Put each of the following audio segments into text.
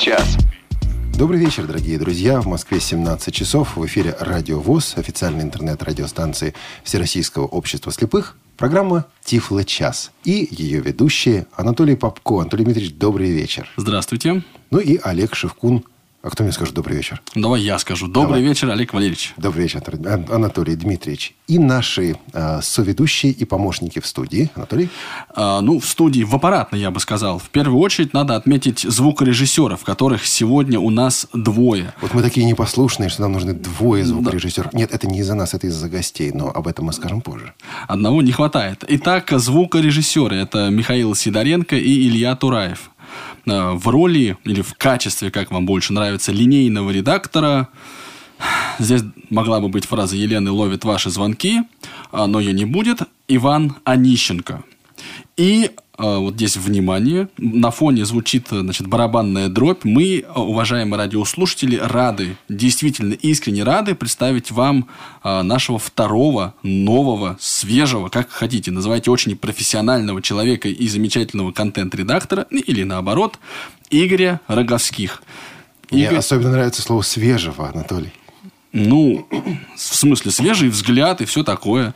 час. Добрый вечер, дорогие друзья. В Москве 17 часов. В эфире Радио ВОЗ, официальной интернет-радиостанции Всероссийского общества слепых. Программа «Тифло час». И ее ведущие Анатолий Попко. Анатолий Дмитриевич, добрый вечер. Здравствуйте. Ну и Олег Шевкун. А кто мне скажет добрый вечер? Давай я скажу. Добрый Давай. вечер, Олег Валерьевич. Добрый вечер, Ан- Анатолий Дмитриевич. И наши э, соведущие и помощники в студии. Анатолий? А, ну, в студии, в аппаратной, я бы сказал. В первую очередь надо отметить звукорежиссеров, которых сегодня у нас двое. Вот мы такие непослушные, что нам нужны двое звукорежиссеров. Нет, это не из-за нас, это из-за гостей, но об этом мы скажем позже. Одного не хватает. Итак, звукорежиссеры. Это Михаил Сидоренко и Илья Тураев. А, В роли, или в качестве, как вам больше нравится, линейного редактора. Здесь могла бы быть фраза «Елены ловит ваши звонки», а, но ее не будет. Иван Онищенко. И а, вот здесь внимание, на фоне звучит значит, барабанная дробь. Мы, а, уважаемые радиослушатели, рады, действительно искренне рады представить вам а, нашего второго, нового, свежего, как хотите, называйте очень профессионального человека и замечательного контент-редактора, ну, или наоборот, Игоря Роговских. Мне Игорь- особенно нравится слово «свежего», Анатолий. ну, в смысле, свежий взгляд и все такое.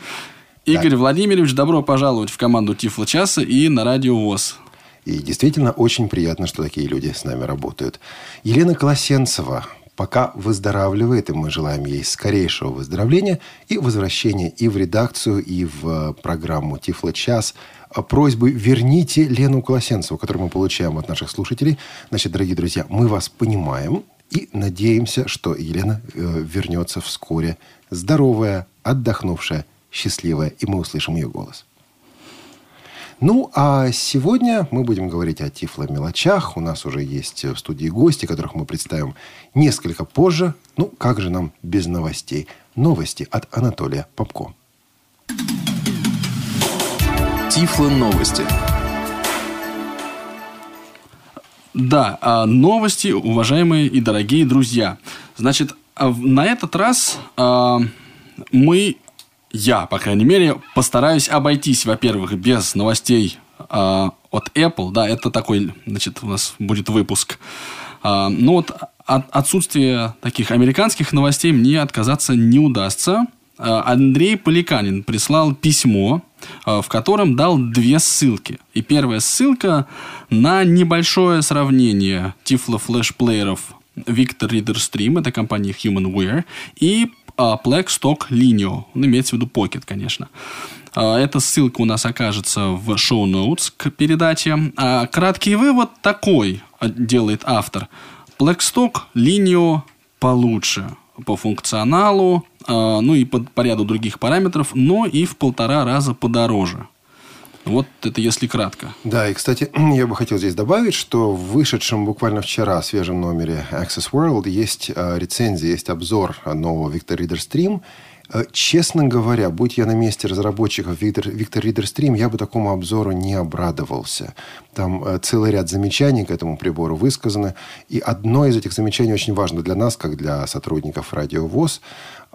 Игорь Владимирович, добро пожаловать в команду Тифла Часа и на Радио ВОЗ. И действительно очень приятно, что такие люди с нами работают. Елена Колосенцева пока выздоравливает, и мы желаем ей скорейшего выздоровления и возвращения и в редакцию, и в э, программу «Тифло час». А Просьбы верните Лену Колосенцеву, которую мы получаем от наших слушателей. Значит, дорогие друзья, мы вас понимаем и надеемся, что Елена э, вернется вскоре здоровая, отдохнувшая, счастливая, и мы услышим ее голос. Ну, а сегодня мы будем говорить о тифло-мелочах. У нас уже есть в студии гости, которых мы представим несколько позже. Ну, как же нам без новостей? Новости от Анатолия Попко. Тифло новости. Да, а, новости, уважаемые и дорогие друзья. Значит, а на этот раз а, мы, я, по крайней мере, постараюсь обойтись, во-первых, без новостей а, от Apple. Да, это такой, значит, у нас будет выпуск. А, но вот от отсутствия таких американских новостей мне отказаться не удастся. А, Андрей Поликанин прислал письмо, а, в котором дал две ссылки. И первая ссылка на небольшое сравнение тифло-флешплееров Victor Reader Stream, это компания Humanware, и а, Blackstock Lineo, ну, имеется в виду Pocket, конечно. А, Эта ссылка у нас окажется в шоу-ноутс к передаче. А краткий вывод такой делает автор. Blackstock Lineo получше по функционалу, ну и по, по ряду других параметров, но и в полтора раза подороже. Вот это если кратко. Да, и, кстати, я бы хотел здесь добавить, что в вышедшем буквально вчера свежем номере Access World есть э, рецензия, есть обзор нового Victor Reader Stream. Э, Честно говоря, будь я на месте разработчиков Victor, Victor Reader Stream, я бы такому обзору не обрадовался. Там э, целый ряд замечаний к этому прибору высказаны. И одно из этих замечаний очень важно для нас, как для сотрудников Радио ВОЗ.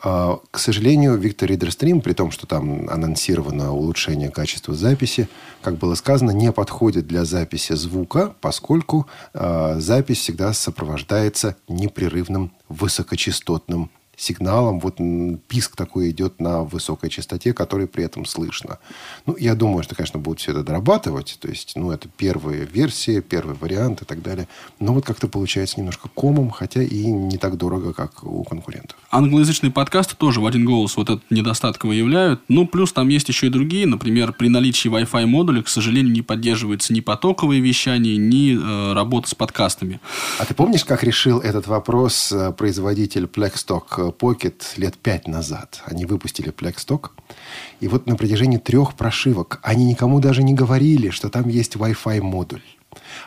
А, К сожалению, Victor Reader при том, что там анонсировано улучшение качества записи, как было сказано, не подходит для записи звука, поскольку а, запись всегда сопровождается непрерывным высокочастотным сигналом. Вот писк такой идет на высокой частоте, который при этом слышно. Ну, я думаю, что, конечно, будут все это дорабатывать. То есть, ну, это первые версии, первый вариант и так далее. Но вот как-то получается немножко комом, хотя и не так дорого, как у конкурентов. Англоязычные подкасты тоже в один голос вот этот недостаток выявляют. Ну, плюс там есть еще и другие. Например, при наличии Wi-Fi модуля, к сожалению, не поддерживается ни потоковое вещание, ни э, работа с подкастами. А ты помнишь, как решил этот вопрос э, производитель Blackstock Pocket лет пять назад? Они выпустили Blackstock. И вот на протяжении трех прошивок они никому даже не говорили, что там есть Wi-Fi модуль.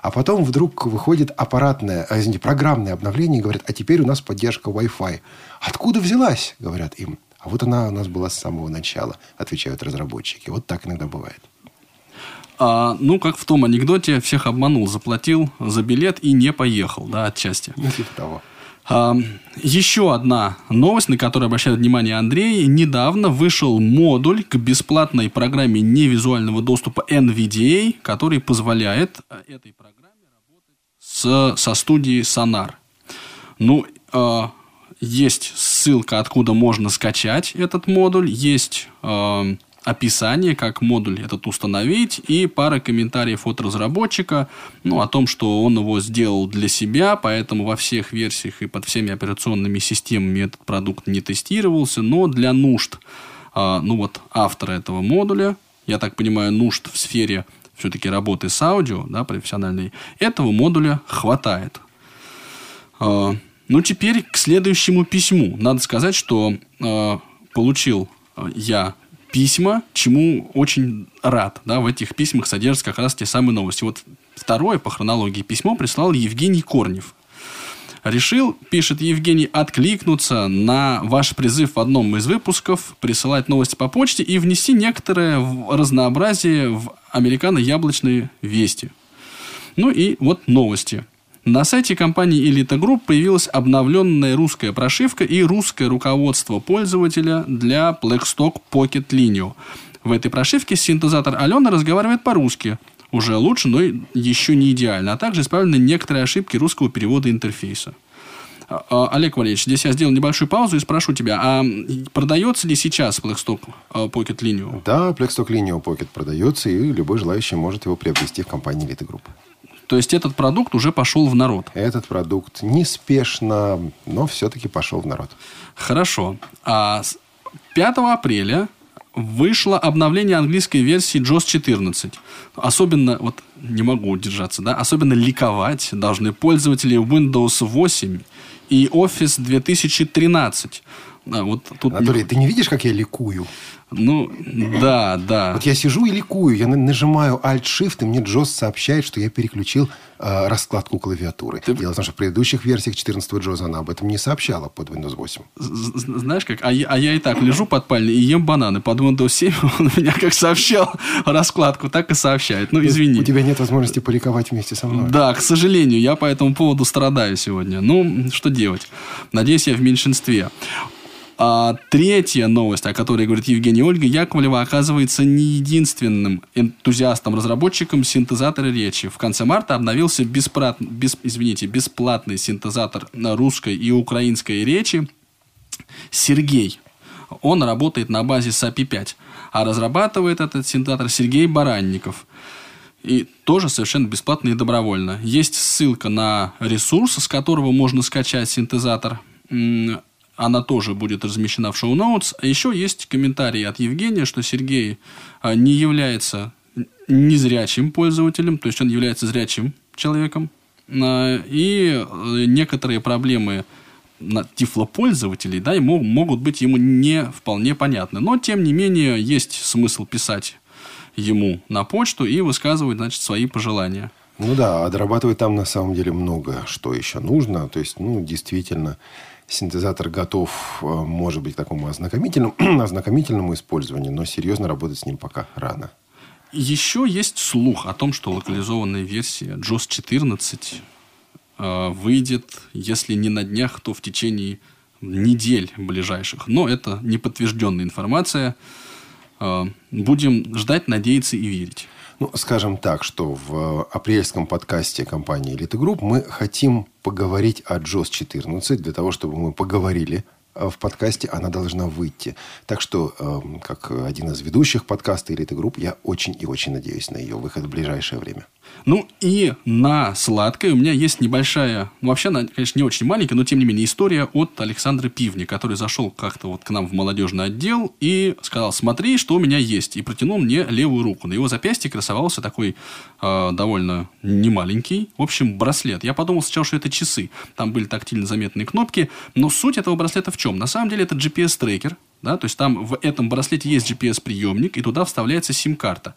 А потом вдруг выходит аппаратное, а, извините, программное обновление и говорят, а теперь у нас поддержка Wi-Fi. Откуда взялась, говорят им. А вот она у нас была с самого начала, отвечают разработчики. Вот так иногда бывает. А, ну, как в том анекдоте, всех обманул, заплатил за билет и не поехал, да, отчасти. Ну, типа того. Еще одна новость, на которую обращает внимание Андрей. Недавно вышел модуль к бесплатной программе невизуального доступа NVDA, который позволяет э, этой программе работать с со студии Sonar. Ну, э, есть ссылка, откуда можно скачать этот модуль, есть э, описание, как модуль этот установить, и пара комментариев от разработчика ну, о том, что он его сделал для себя, поэтому во всех версиях и под всеми операционными системами этот продукт не тестировался, но для нужд э, ну, вот, автора этого модуля, я так понимаю, нужд в сфере все-таки работы с аудио, да, профессиональной, этого модуля хватает. Э, ну, теперь к следующему письму. Надо сказать, что э, получил я письма, чему очень рад. Да, в этих письмах содержатся как раз те самые новости. Вот второе по хронологии письмо прислал Евгений Корнев. Решил, пишет Евгений, откликнуться на ваш призыв в одном из выпусков, присылать новости по почте и внести некоторое разнообразие в американо-яблочные вести. Ну и вот новости. На сайте компании Elite Group появилась обновленная русская прошивка и русское руководство пользователя для Blackstock Pocket Linio. В этой прошивке синтезатор Алена разговаривает по-русски. Уже лучше, но еще не идеально. А также исправлены некоторые ошибки русского перевода интерфейса. А, а, Олег Валерьевич, здесь я сделал небольшую паузу и спрошу тебя, а продается ли сейчас Blackstock а, Pocket Linio? Да, Blackstock Linio Pocket продается, и любой желающий может его приобрести в компании Elite Group. То есть этот продукт уже пошел в народ. Этот продукт неспешно, но все-таки пошел в народ. Хорошо. А 5 апреля вышло обновление английской версии JOS 14. Особенно, вот не могу удержаться, да, особенно ликовать должны пользователи Windows 8 и Office 2013. А, вот тут... Анатолий, ты не видишь, как я ликую? Ну, да, да. Вот я сижу и ликую, я нажимаю Alt-Shift, и мне Джос сообщает, что я переключил э, раскладку клавиатуры. Ты... Дело в том, что в предыдущих версиях 14 Джоза она об этом не сообщала под Windows 8. Знаешь как? А я, а я и так лежу под пальней и ем бананы. Под Windows 7 он меня как сообщал раскладку, так и сообщает. Ну, извини. У тебя нет возможности поликовать вместе со мной. Да, к сожалению, я по этому поводу страдаю сегодня. Ну, что делать? Надеюсь, я в меньшинстве. А третья новость, о которой говорит Евгений Ольга, Яковлева оказывается не единственным энтузиастом-разработчиком синтезатора речи. В конце марта обновился бесплат... без... извините, бесплатный синтезатор на русской и украинской речи Сергей. Он работает на базе SAPI 5, а разрабатывает этот синтезатор Сергей Баранников. И тоже совершенно бесплатно и добровольно. Есть ссылка на ресурс, с которого можно скачать синтезатор она тоже будет размещена в шоу-ноутс. А еще есть комментарий от Евгения, что Сергей а, не является незрячим пользователем, то есть он является зрячим человеком. А, и э, некоторые проблемы тифлопользователей да, ему, могут быть ему не вполне понятны. Но, тем не менее, есть смысл писать ему на почту и высказывать значит, свои пожелания. Ну да, а там на самом деле много, что еще нужно. То есть, ну, действительно, синтезатор готов, э, может быть, к такому ознакомительному, ознакомительному использованию, но серьезно работать с ним пока рано. Еще есть слух о том, что локализованная версия JOS 14 э, выйдет, если не на днях, то в течение недель ближайших. Но это неподтвержденная информация. Э, будем ждать, надеяться и верить. Ну, скажем так, что в апрельском подкасте компании Элита Group мы хотим поговорить о JAWS 14. Для того, чтобы мы поговорили Э, в подкасте, она должна выйти. Так что, эм, как один из ведущих подкаста «Элиты Group», я очень и очень надеюсь на ее выход в ближайшее время. Ну, и на сладкое у меня есть небольшая, ну, вообще она, конечно, не очень маленькая, но, тем не менее, история от Александра Пивни, который зашел как-то вот к нам в молодежный отдел и сказал, смотри, что у меня есть, и протянул мне левую руку. На его запястье красовался такой э, довольно немаленький, в общем, браслет. Я подумал сначала, что это часы. Там были тактильно заметные кнопки, но суть этого браслета в чем? На самом деле это GPS-трекер, да, то есть там в этом браслете есть GPS-приемник, и туда вставляется сим-карта.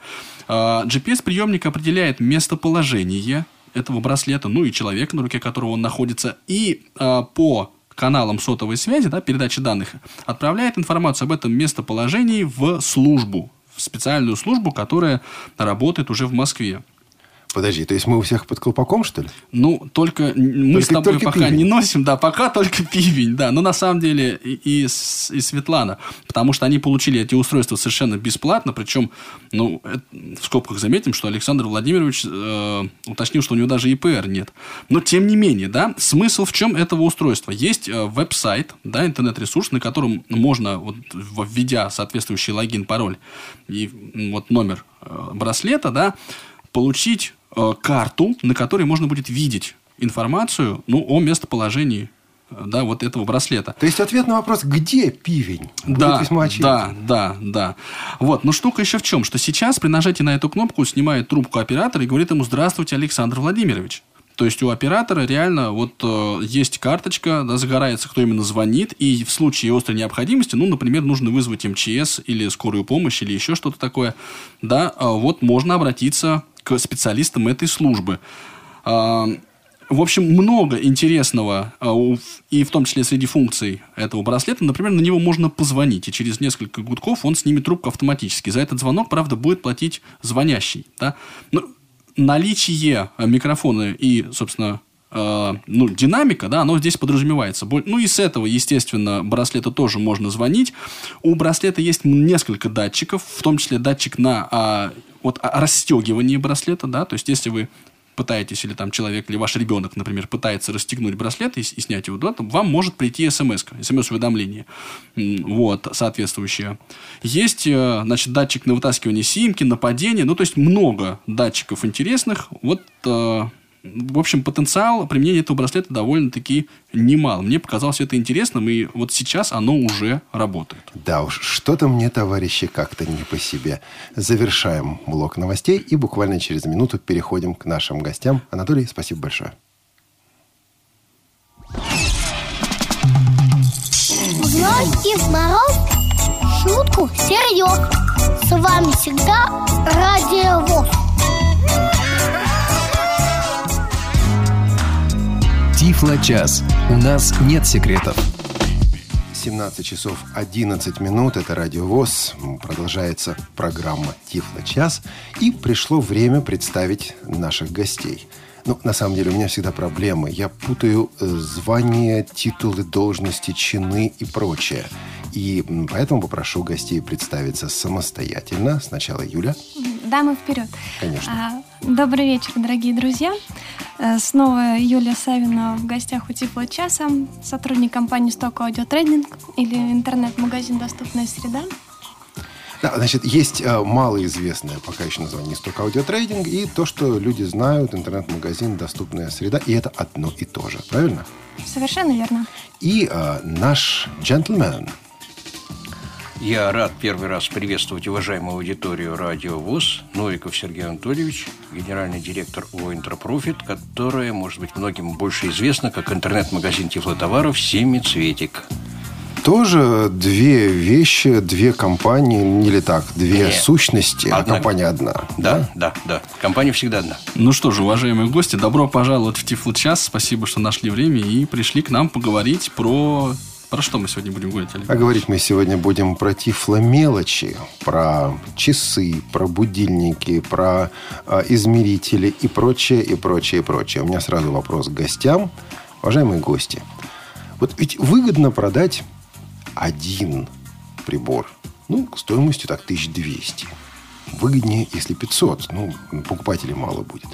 А, GPS-приемник определяет местоположение этого браслета, ну и человека, на руке которого он находится, и а, по каналам сотовой связи, да, передачи данных, отправляет информацию об этом местоположении в службу, в специальную службу, которая работает уже в Москве. Подожди, то есть мы у всех под колпаком, что ли? Ну, только мы Только- с тобой пока пивень. не носим, да, пока только пивень, да. Но на самом деле и, и, и Светлана, потому что они получили эти устройства совершенно бесплатно, причем, ну, это- в скобках заметим, что Александр Владимирович э, уточнил, что у него даже ИПР нет. Но, тем не менее, да, смысл в чем этого устройства? Есть э, веб-сайт, да, интернет-ресурс, на котором можно, вот, введя соответствующий логин, пароль и вот номер э, браслета, да, получить э, карту, на которой можно будет видеть информацию ну, о местоположении э, да, вот этого браслета. То есть ответ на вопрос, где пивень, будет Да, весьма да, да, да. Вот, но штука еще в чем, что сейчас при нажатии на эту кнопку снимает трубку оператор и говорит ему «Здравствуйте, Александр Владимирович». То есть у оператора реально вот э, есть карточка, да, загорается, кто именно звонит, и в случае острой необходимости, ну, например, нужно вызвать МЧС или скорую помощь или еще что-то такое, да, а вот можно обратиться к специалистам этой службы. А, в общем, много интересного, а, и в том числе среди функций этого браслета. Например, на него можно позвонить, и через несколько гудков он снимет трубку автоматически. За этот звонок, правда, будет платить звонящий. Да? Но наличие а, микрофона и, собственно, э, ну, динамика, да, оно здесь подразумевается. Ну, и с этого, естественно, браслета тоже можно звонить. У браслета есть несколько датчиков, в том числе датчик на а, вот, расстегивание браслета, да, то есть, если вы пытаетесь, или там человек, или ваш ребенок, например, пытается расстегнуть браслет и, и снять его, да, то вам может прийти смс смс-уведомление, вот, соответствующее. Есть, э, значит, датчик на вытаскивание симки, на падение, ну, то есть, много датчиков интересных, вот, э, в общем, потенциал применения этого браслета довольно-таки немал. Мне показалось это интересным, и вот сейчас оно уже работает. Да уж, что-то мне, товарищи, как-то не по себе. Завершаем блок новостей и буквально через минуту переходим к нашим гостям. Анатолий, спасибо большое. Громкий мороз, шутку серьез. С вами всегда Радио ВОЗ. Тифло-час. У нас нет секретов. 17 часов 11 минут. Это Радио ВОЗ. Продолжается программа «Тифло час». И пришло время представить наших гостей. Ну, на самом деле, у меня всегда проблемы. Я путаю э, звания, титулы, должности, чины и прочее. И поэтому попрошу гостей представиться самостоятельно. Сначала Юля. Дамы вперед. Конечно. А, Добрый вечер, дорогие друзья. Э, Снова Юлия Савина в гостях у Тифло часа, сотрудник компании Stock Audio Trading или интернет-магазин «Доступная среда». Да, значит, есть э, малоизвестное пока еще название «Сток аудиотрейдинг» и то, что люди знают, интернет-магазин «Доступная среда», и это одно и то же, правильно? Совершенно верно. И э, наш джентльмен, Я рад первый раз приветствовать уважаемую аудиторию Радио ВОЗ, Новиков Сергей Анатольевич, генеральный директор ООО «Интерпрофит», которая, может быть, многим больше известна как интернет-магазин тифлотоваров «Семицветик». тоже две вещи, две компании, или так, две Нет. сущности, а Одна. компания одна. Да, да, да. Компания всегда одна. Ну что же, уважаемые гости, добро пожаловать в Тифло час. Спасибо, что нашли время и пришли к нам поговорить про... Про что мы сегодня будем говорить, Олег? А говорить мы сегодня будем про тифломелочи, про часы, про будильники, про э, измерители и прочее, и прочее, и прочее. У меня сразу вопрос к гостям. Уважаемые гости, вот ведь выгодно продать один прибор, ну, стоимостью так 1200. Выгоднее, если 500, ну, покупателей мало будет.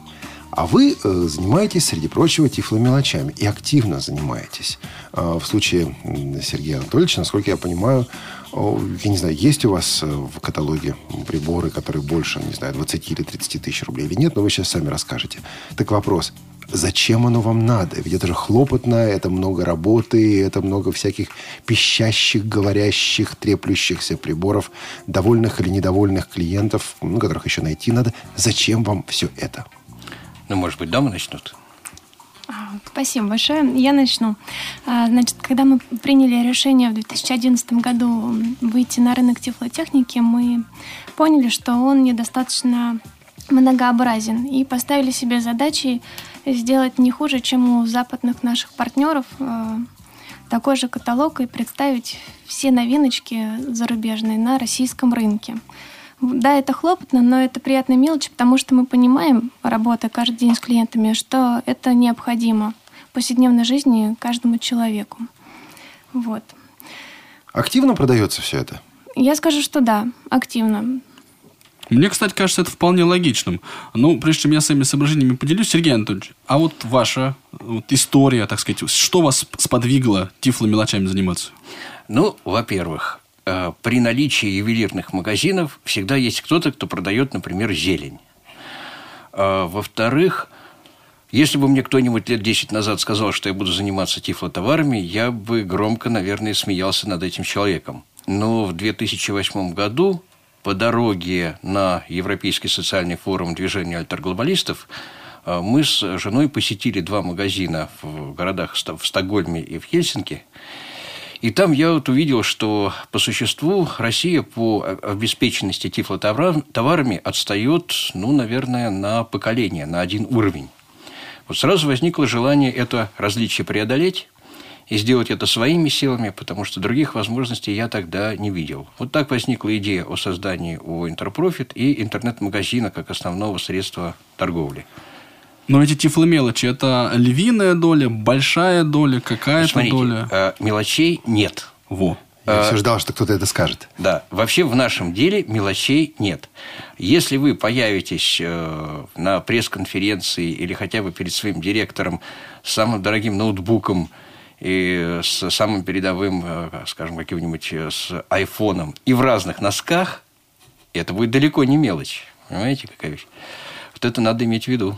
А вы э, занимаетесь, среди прочего, тифломелочами. И активно занимаетесь. А, в случае Сергея Анатольевича, насколько я понимаю, я не знаю, есть у вас э, в каталоге приборы, которые больше, не знаю, 20 или 30 тысяч рублей или нет, но вы сейчас сами расскажете. Так вопрос, зачем оно вам надо? Ведь это же хлопотно, это много работы, это много всяких пищащих, говорящих, треплющихся приборов, довольных или недовольных клиентов, ну, которых еще найти надо. Зачем вам все это? Ну, может быть, дамы начнут? А, Спасибо большое. Я начну. А, Значит, когда мы приняли решение в 2011 году выйти на рынок тифлотехники, мы поняли, что он недостаточно многообразен и поставили себе задачей сделать не хуже, чем у западных наших партнеров э, такой же каталог и представить все новиночки зарубежные на российском рынке. Да, это хлопотно, но это приятная мелочь, потому что мы понимаем, работая каждый день с клиентами, что это необходимо в повседневной жизни каждому человеку. Вот. Активно продается все это? Я скажу, что да, активно. Мне, кстати, кажется это вполне логичным. Ну, прежде чем я своими соображениями поделюсь, Сергей Анатольевич, а вот ваша вот история, так сказать, что вас сподвигло тифломелочами заниматься? Ну, во-первых, при наличии ювелирных магазинов всегда есть кто-то, кто продает, например, зелень. А, во-вторых, если бы мне кто-нибудь лет 10 назад сказал, что я буду заниматься тифлотоварами, я бы громко, наверное, смеялся над этим человеком. Но в 2008 году по дороге на Европейский социальный форум движения альтерглобалистов э, мы с женой посетили два магазина в городах в Стокгольме и в Хельсинки. И там я вот увидел, что по существу Россия по обеспеченности тифлотоварами отстает, ну, наверное, на поколение, на один уровень. Вот сразу возникло желание это различие преодолеть и сделать это своими силами, потому что других возможностей я тогда не видел. Вот так возникла идея о создании у Интерпрофит и интернет-магазина как основного средства торговли. Но эти тифломелочи – это львиная доля, большая доля, какая-то Смотрите, доля? Э, мелочей нет. Во. Я все ждал, что кто-то это скажет. Да, вообще в нашем деле мелочей нет. Если вы появитесь э, на пресс-конференции или хотя бы перед своим директором с самым дорогим ноутбуком и с самым передовым, э, скажем, каким-нибудь э, с айфоном и в разных носках, это будет далеко не мелочь. Понимаете, какая вещь? Вот это надо иметь в виду.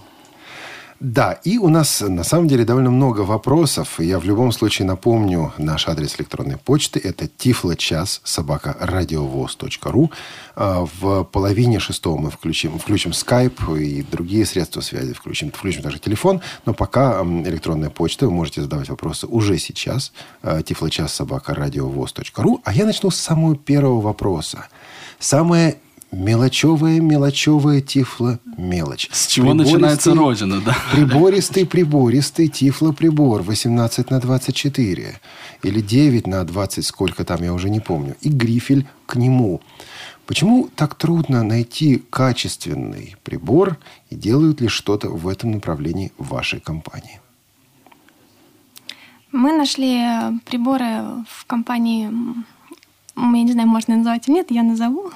Да, и у нас на самом деле довольно много вопросов. Я в любом случае напомню наш адрес электронной почты. Это тифлочас собака радиовоз.ру. А, в половине шестого мы включим, включим Skype и другие средства связи. Включим, включим также телефон. Но пока электронная почта. Вы можете задавать вопросы уже сейчас. А, тифлочас собака радиовоз.ру. А я начну с самого первого вопроса. Самое Мелочевая, мелочевая тифло, мелочь. С чего начинается Родина, да? Прибористый, прибористый тифло-прибор 18 на 24. Или 9 на 20, сколько там, я уже не помню. И грифель к нему. Почему так трудно найти качественный прибор? И делают ли что-то в этом направлении в вашей компании? Мы нашли приборы в компании я не знаю, можно назвать или нет, я назову.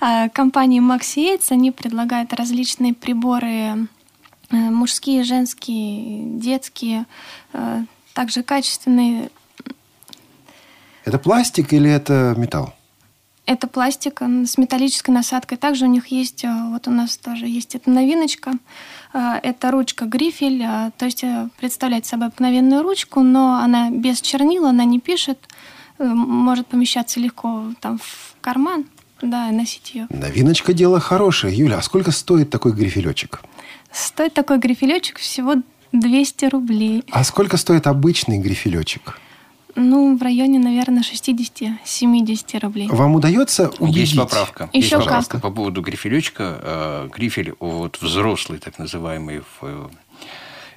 Да Компания Maxi Aids, они предлагают различные приборы э, мужские, женские, детские, э, также качественные. Это пластик или это металл? Это пластик с металлической насадкой. Также у них есть, э, вот у нас тоже есть эта новиночка. Это ручка грифель, то есть представляет собой обыкновенную ручку, но она без чернила, она не пишет. Э, может помещаться легко там в карман, да, носить ее. Новиночка дело хорошее. Юля, а сколько стоит такой грифелечек? Стоит такой грифелечек всего 200 рублей. А сколько стоит обычный грифелечек? Ну, в районе, наверное, 60-70 рублей. Вам удается убедить? Есть поправка. Еще Есть поправка как. по поводу грифелечка. Э, грифель вот взрослый, так называемый, в э,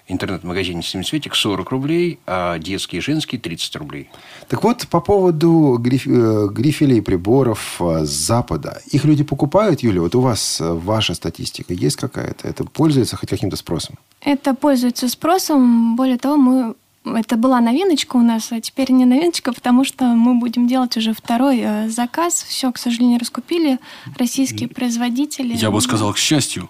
интернет-магазине «Семицветик» 40 рублей, а детский и женский 30 рублей. Так вот, по поводу гриф, э, грифелей, приборов э, с Запада. Их люди покупают, Юля? Вот у вас э, ваша статистика есть какая-то? Это пользуется хоть каким-то спросом? Это пользуется спросом. Более того, мы это была новиночка у нас, а теперь не новиночка, потому что мы будем делать уже второй заказ. Все, к сожалению, раскупили российские производители. Я бы сказал, к счастью.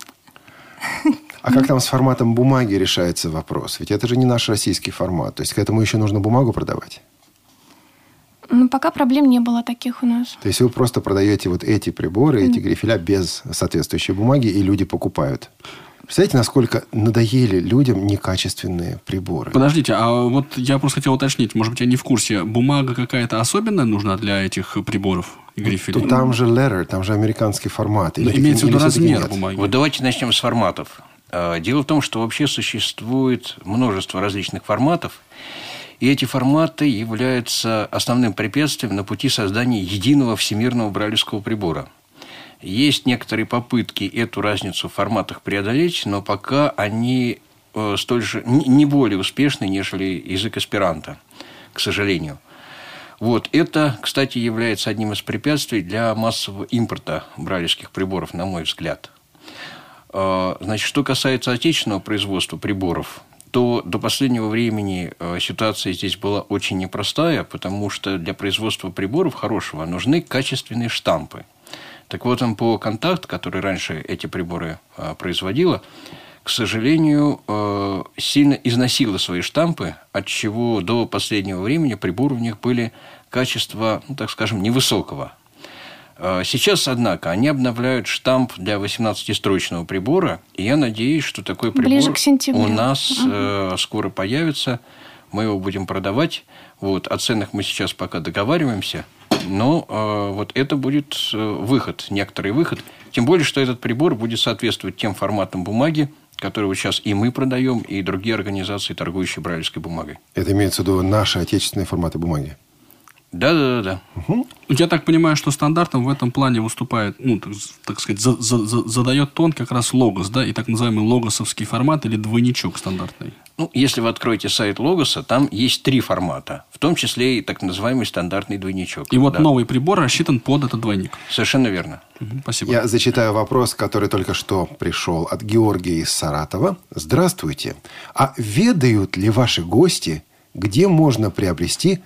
А как там с форматом бумаги решается вопрос? Ведь это же не наш российский формат. То есть к этому еще нужно бумагу продавать? Ну, пока проблем не было таких у нас. То есть вы просто продаете вот эти приборы, эти грифеля без соответствующей бумаги, и люди покупают. Представляете, насколько надоели людям некачественные приборы? Подождите, а вот я просто хотел уточнить, может быть, я не в курсе, бумага какая-то особенная нужна для этих приборов грифелей? То там же letter, там же американский формат. Или, имеется в виду размер бумаги. Вот давайте начнем с форматов. А, дело в том, что вообще существует множество различных форматов, и эти форматы являются основным препятствием на пути создания единого всемирного брайлевского прибора. Есть некоторые попытки эту разницу в форматах преодолеть, но пока они э, столь же не более успешны, нежели язык эсперанто, к сожалению. Вот. Это, кстати, является одним из препятствий для массового импорта брайлевских приборов, на мой взгляд. А, значит, что касается отечественного производства приборов, то до последнего времени а, ситуация здесь была очень непростая, потому что для производства приборов хорошего нужны качественные штампы. Так вот, МПО «Контакт», который раньше эти приборы а, производила, к сожалению, сильно износила свои штампы, от чего до последнего времени приборы у них были качества, ну, так скажем, невысокого сейчас, однако, они обновляют штамп для 18-строчного прибора, и я надеюсь, что такой прибор у нас угу. скоро появится. Мы его будем продавать. Вот. О ценах мы сейчас пока договариваемся. Но э, вот это будет э, выход, некоторый выход. Тем более, что этот прибор будет соответствовать тем форматам бумаги, которые вот сейчас и мы продаем, и другие организации, торгующие брайлевской бумагой. Это имеется в виду наши отечественные форматы бумаги? Да, да, да, да. Угу. Я так понимаю, что стандартом в этом плане выступает, ну, так, так сказать, за, за, за, задает тон как раз логос, да, и так называемый логосовский формат или двойничок стандартный. Ну, если вы откроете сайт Логоса, там есть три формата, в том числе и так называемый стандартный двойничок. И вот да. новый прибор рассчитан под этот двойник. Совершенно верно. Угу, спасибо. Я зачитаю вопрос, который только что пришел от Георгия из Саратова. Здравствуйте. А ведают ли ваши гости, где можно приобрести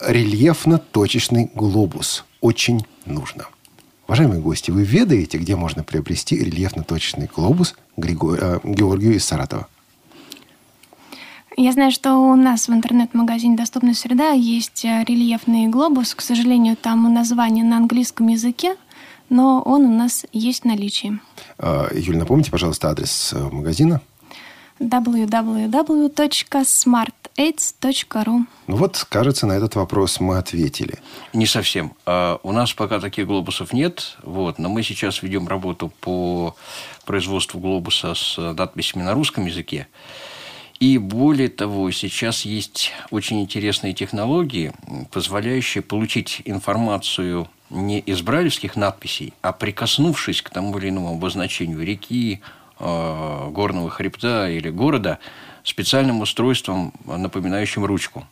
рельефно-точечный глобус. Очень нужно. Уважаемые гости, вы ведаете, где можно приобрести рельефно-точечный глобус Григор... Э, Георгию из Саратова? Я знаю, что у нас в интернет-магазине «Доступная среда» есть э, рельефный глобус. К сожалению, там название на английском языке, но он у нас есть в наличии. А, Юль, напомните, пожалуйста, адрес э, магазина www.smartaids.ru Ну вот, кажется, на этот вопрос мы ответили. Не совсем. А у нас пока таких глобусов нет, вот, но мы сейчас ведем работу по производству глобуса с надписями на русском языке. И более того, сейчас есть очень интересные технологии, позволяющие получить информацию не из брайлевских надписей, а прикоснувшись к тому или иному обозначению реки, горного хребта или города специальным устройством, напоминающим ручку.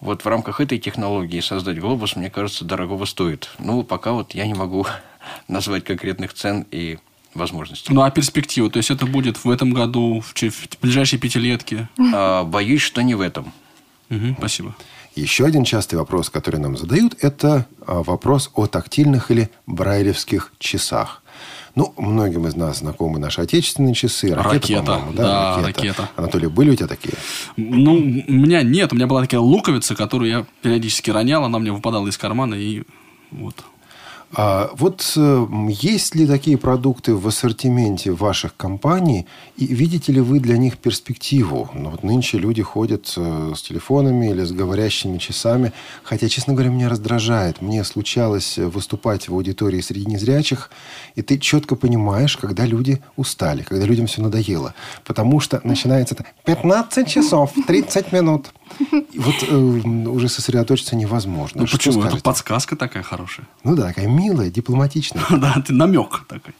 Вот в рамках этой технологии создать глобус, мне кажется, дорогого стоит. Ну, пока вот я не могу назвать конкретных цен и возможностей. Ну, а перспектива? То есть, это будет в этом году, в, в ближайшие пятилетки? А, боюсь, что не в этом. Угу, спасибо. Еще один частый вопрос, который нам задают, это а, вопрос о тактильных или брайлевских часах. Ну, многим из нас знакомы наши отечественные часы. Ракета, ракета. Да, да ракета. ракета. Анатолий, были у тебя такие? Ну, у меня нет. У меня была такая луковица, которую я периодически ронял. Она мне выпадала из кармана. И вот а вот э, есть ли такие продукты в ассортименте ваших компаний, и видите ли вы для них перспективу? Ну, вот нынче люди ходят э, с телефонами или с говорящими часами, хотя, честно говоря, меня раздражает. Мне случалось выступать в аудитории среди незрячих, и ты четко понимаешь, когда люди устали, когда людям все надоело. Потому что начинается 15 часов 30 минут. Вот э, уже сосредоточиться невозможно. Ну, почему? Скажете? Это подсказка такая хорошая. Ну да, такая милая, дипломатичная. Да, ты намек такой.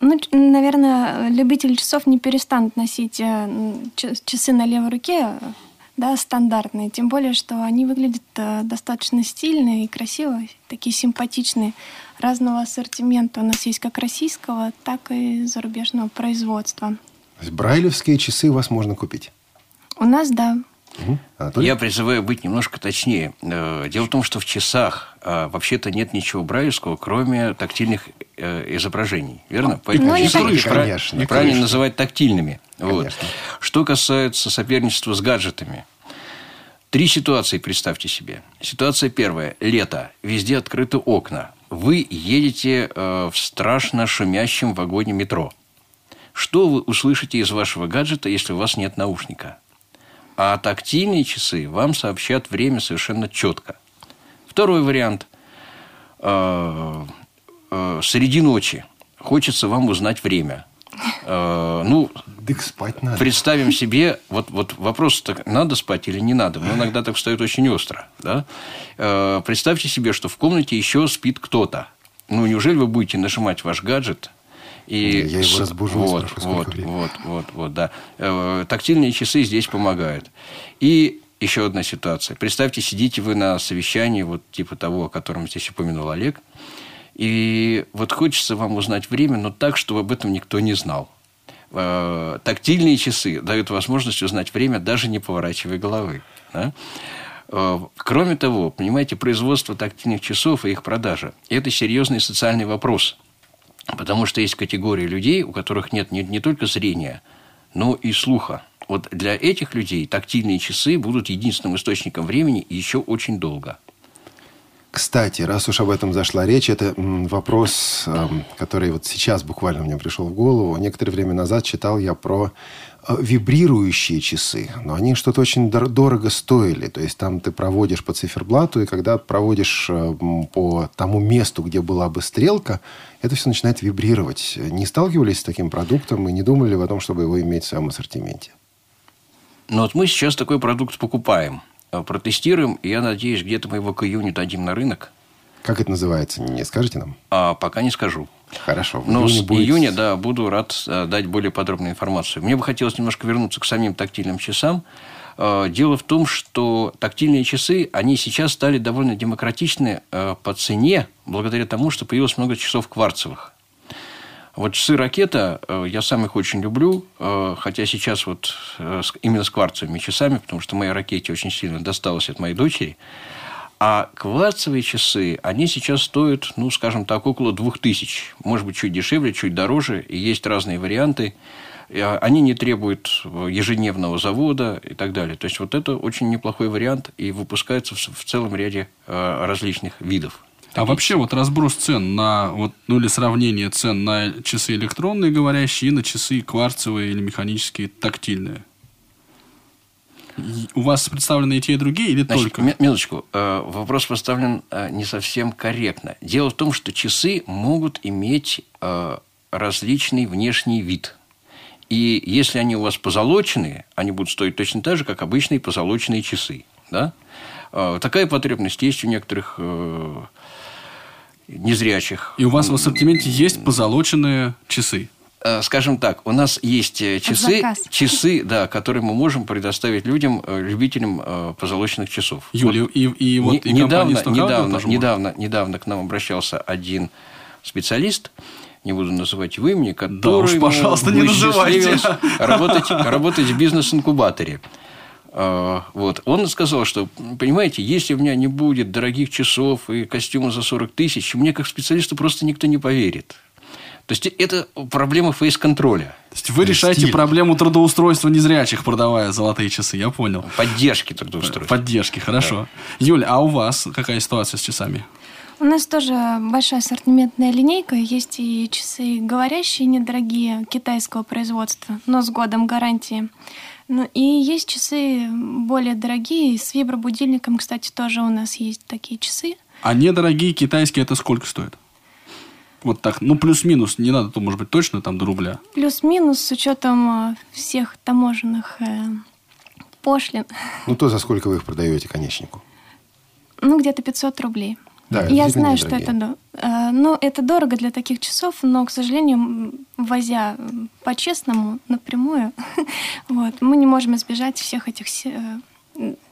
Ну, наверное, любители часов не перестанут носить э, часы на левой руке, да, стандартные. Тем более, что они выглядят э, достаточно стильно и красиво, такие симпатичные. Разного ассортимента у нас есть как российского, так и зарубежного производства. То есть брайлевские часы у вас можно купить? У нас, да. Угу. Я призываю быть немножко точнее. Э, дело в том, что в часах а, вообще-то нет ничего брайлевского, кроме тактильных э, изображений. Верно? Ну, Поэтому ну, часы конечно, правильно конечно. называть тактильными. Вот. Что касается соперничества с гаджетами. Три ситуации представьте себе. Ситуация первая. Лето. Везде открыты окна. Вы едете э, в страшно шумящем вагоне метро. Что вы услышите из вашего гаджета, если у вас нет наушника? А тактильные часы вам сообщат время совершенно четко. Второй вариант. Э, э, среди ночи хочется вам узнать время. Э, ну, так спать надо. Представим себе, вот, вот вопрос, так, надо спать или не надо. Но иногда так встает очень остро. Да? Представьте себе, что в комнате еще спит кто-то. Ну, неужели вы будете нажимать ваш гаджет и я его разбужу. Вот, вот, вот, вот, вот, да. Э, тактильные часы здесь помогают. И еще одна ситуация. Представьте, сидите вы на совещании, вот типа того, о котором здесь упомянул Олег, и вот хочется вам узнать время, но так, чтобы об этом никто не знал. Э, тактильные часы дают возможность узнать время, даже не поворачивая головы. Да? Э, кроме того, понимаете, производство тактильных часов и их продажа – это серьезный социальный вопрос. Потому что есть категория людей, у которых нет не, не только зрения, но и слуха. Вот для этих людей тактильные часы будут единственным источником времени еще очень долго. Кстати, раз уж об этом зашла речь, это вопрос, эм, который вот сейчас буквально мне пришел в голову. Некоторое время назад читал я про вибрирующие часы, но они что-то очень дорого стоили. То есть там ты проводишь по циферблату, и когда проводишь э, по тому месту, где была бы стрелка, это все начинает вибрировать. Не сталкивались с таким продуктом и не думали о том, чтобы его иметь в своем ассортименте? Ну вот мы сейчас такой продукт покупаем – Э, протестируем. И я надеюсь, где-то мы его к июню дадим на рынок. Как это называется? Не скажете нам? А, пока не скажу. Хорошо. Но с будет... июня, да, буду рад э, дать более подробную информацию. Мне бы хотелось немножко вернуться к самим тактильным часам. Э, дело в том, что тактильные часы, они сейчас стали довольно демократичны по цене, благодаря тому, что появилось много часов кварцевых. Вот часы ракета, э, я сам их очень люблю, э, хотя сейчас вот э, именно с кварцевыми часами, потому что моей ракете очень сильно досталось от моей дочери. А кварцевые часы, они сейчас стоят, ну, скажем так, около двух тысяч. Может быть, чуть дешевле, чуть дороже. И есть разные варианты. Они не требуют ежедневного завода и так далее. То есть, вот это очень неплохой вариант и выпускается в целом ряде различных видов. А вообще вот разброс цен на, вот, ну или сравнение цен на часы электронные говорящие и на часы кварцевые или механические тактильные. У вас представлены и те, и другие, или Значит, только? Минуточку. Э, вопрос поставлен э, не совсем корректно. Дело в том, что часы могут иметь э, различный внешний вид. И если они у вас позолоченные, они будут стоить точно так же, как обычные позолоченные часы. Да? Такая потребность есть у некоторых незрячих. И у вас в ассортименте есть позолоченные часы? Э, скажем так, у нас есть э, часы, часы, да, которые мы можем предоставить людям, э, любителям позолоченных часов. Юлия, и, и вот и недавно, недавно, недавно, недавно к нам обращался один специалист, не буду называть его имени, который да уж, пожалуйста, не называйте. работать, работать в бизнес-инкубаторе. Вот. Он сказал, что, понимаете, если у меня не будет дорогих часов и костюма за 40 тысяч, мне как специалисту просто никто не поверит. То есть, это проблема фейс-контроля. То есть, вы решаете Стиль. проблему трудоустройства незрячих, продавая золотые часы, я понял. Поддержки трудоустройства. Поддержки, хорошо. Да. Юля, а у вас какая ситуация с часами? У нас тоже большая ассортиментная линейка. Есть и часы говорящие, недорогие, китайского производства, но с годом гарантии. Ну, и есть часы более дорогие, с вибробудильником, кстати, тоже у нас есть такие часы. А недорогие китайские это сколько стоит? Вот так, ну плюс-минус, не надо, то может быть точно там до рубля. Плюс-минус с учетом э, всех таможенных э, пошлин. Ну то за сколько вы их продаете конечнику? Ну где-то 500 рублей. Да, Я знаю, что это, э, ну, это дорого для таких часов, но, к сожалению, возя по-честному напрямую, вот, мы не можем избежать всех этих э,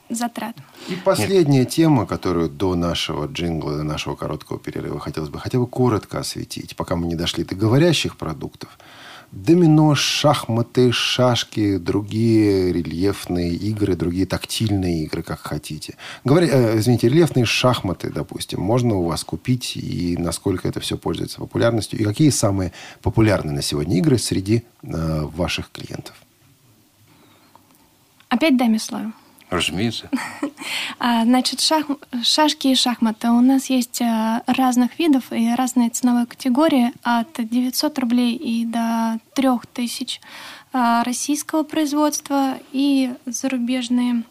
затрат. И последняя Нет. тема, которую до нашего джингла, до нашего короткого перерыва хотелось бы хотя бы коротко осветить, пока мы не дошли до говорящих продуктов – домино, шахматы, шашки, другие рельефные игры, другие тактильные игры, как хотите. Говоря, э, извините, рельефные шахматы, допустим, можно у вас купить, и насколько это все пользуется популярностью, и какие самые популярные на сегодня игры среди э, ваших клиентов? Опять даме слово. Разумеется. А, значит, шах... шашки и шахматы. У нас есть э, разных видов и разные ценовые категории от 900 рублей и до 3000 а, российского производства и зарубежные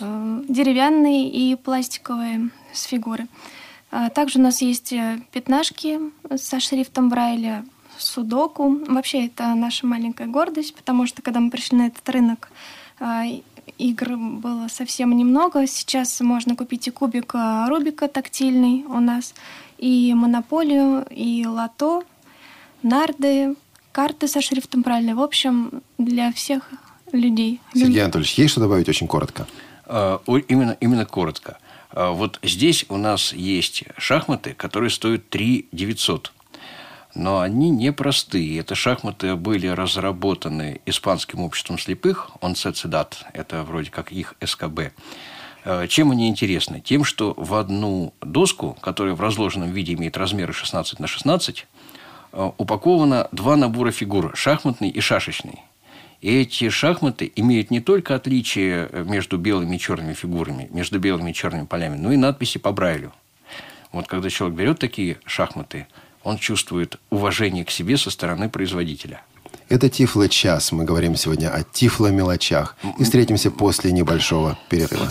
э, деревянные и пластиковые с фигуры. А, также у нас есть э, пятнашки со шрифтом Брайля, судоку. Вообще это наша маленькая гордость, потому что когда мы пришли на этот рынок, игр было совсем немного. Сейчас можно купить и кубик э, Рубика тактильный у нас, и Монополию, и Лото, нарды, карты со шрифтом правильно. В общем, для всех людей. Сергей Анатольевич, есть что добавить очень коротко? А, именно, именно коротко. А, вот здесь у нас есть шахматы, которые стоят 3 900. Но они непростые. Это шахматы были разработаны Испанским обществом слепых, он Цедат, это вроде как их СКБ. А, чем они интересны? Тем, что в одну доску, которая в разложенном виде имеет размеры 16 на 16, упаковано два набора фигур – шахматный и шашечный. И эти шахматы имеют не только отличие между белыми и черными фигурами, между белыми и черными полями, но и надписи по Брайлю. Вот когда человек берет такие шахматы, он чувствует уважение к себе со стороны производителя. Это Тифло час. Мы говорим сегодня о Тифло мелочах. И встретимся после небольшого перерыва.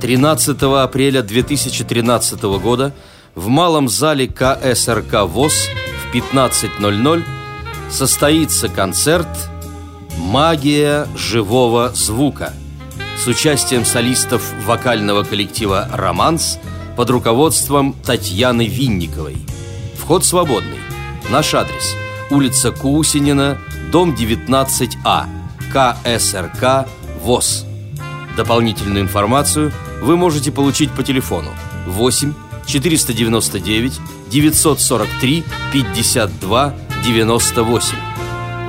13 апреля 2013 года в малом зале КСРК ВОЗ в 15.00 состоится концерт «Магия живого звука» с участием солистов вокального коллектива «Романс» под руководством Татьяны Винниковой. Вход свободный. Наш адрес – улица Кусинина, дом 19А, КСРК ВОЗ. Дополнительную информацию – вы можете получить по телефону 8 499 943 52 98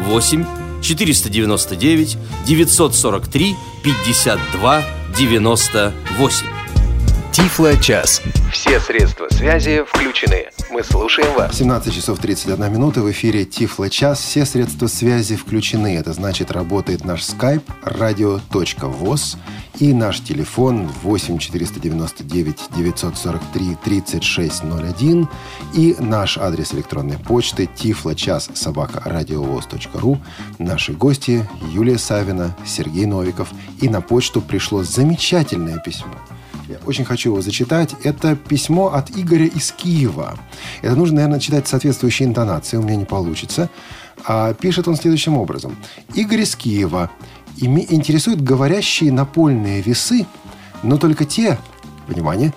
8 499 943 52 98 Тифло час. Все средства связи включены. Мы слушаем вас. 17 часов 31 минута в эфире Тифло час. Все средства связи включены. Это значит, работает наш скайп radio.voz и наш телефон 8 499 943 3601 и наш адрес электронной почты тифлочас собака радиовоз.ру. Наши гости Юлия Савина, Сергей Новиков. И на почту пришло замечательное письмо – очень хочу его зачитать. Это письмо от Игоря из Киева. Это нужно, наверное, читать соответствующей интонацией. У меня не получится. А пишет он следующим образом. Игорь из Киева. Интересуют говорящие напольные весы, но только те, внимание,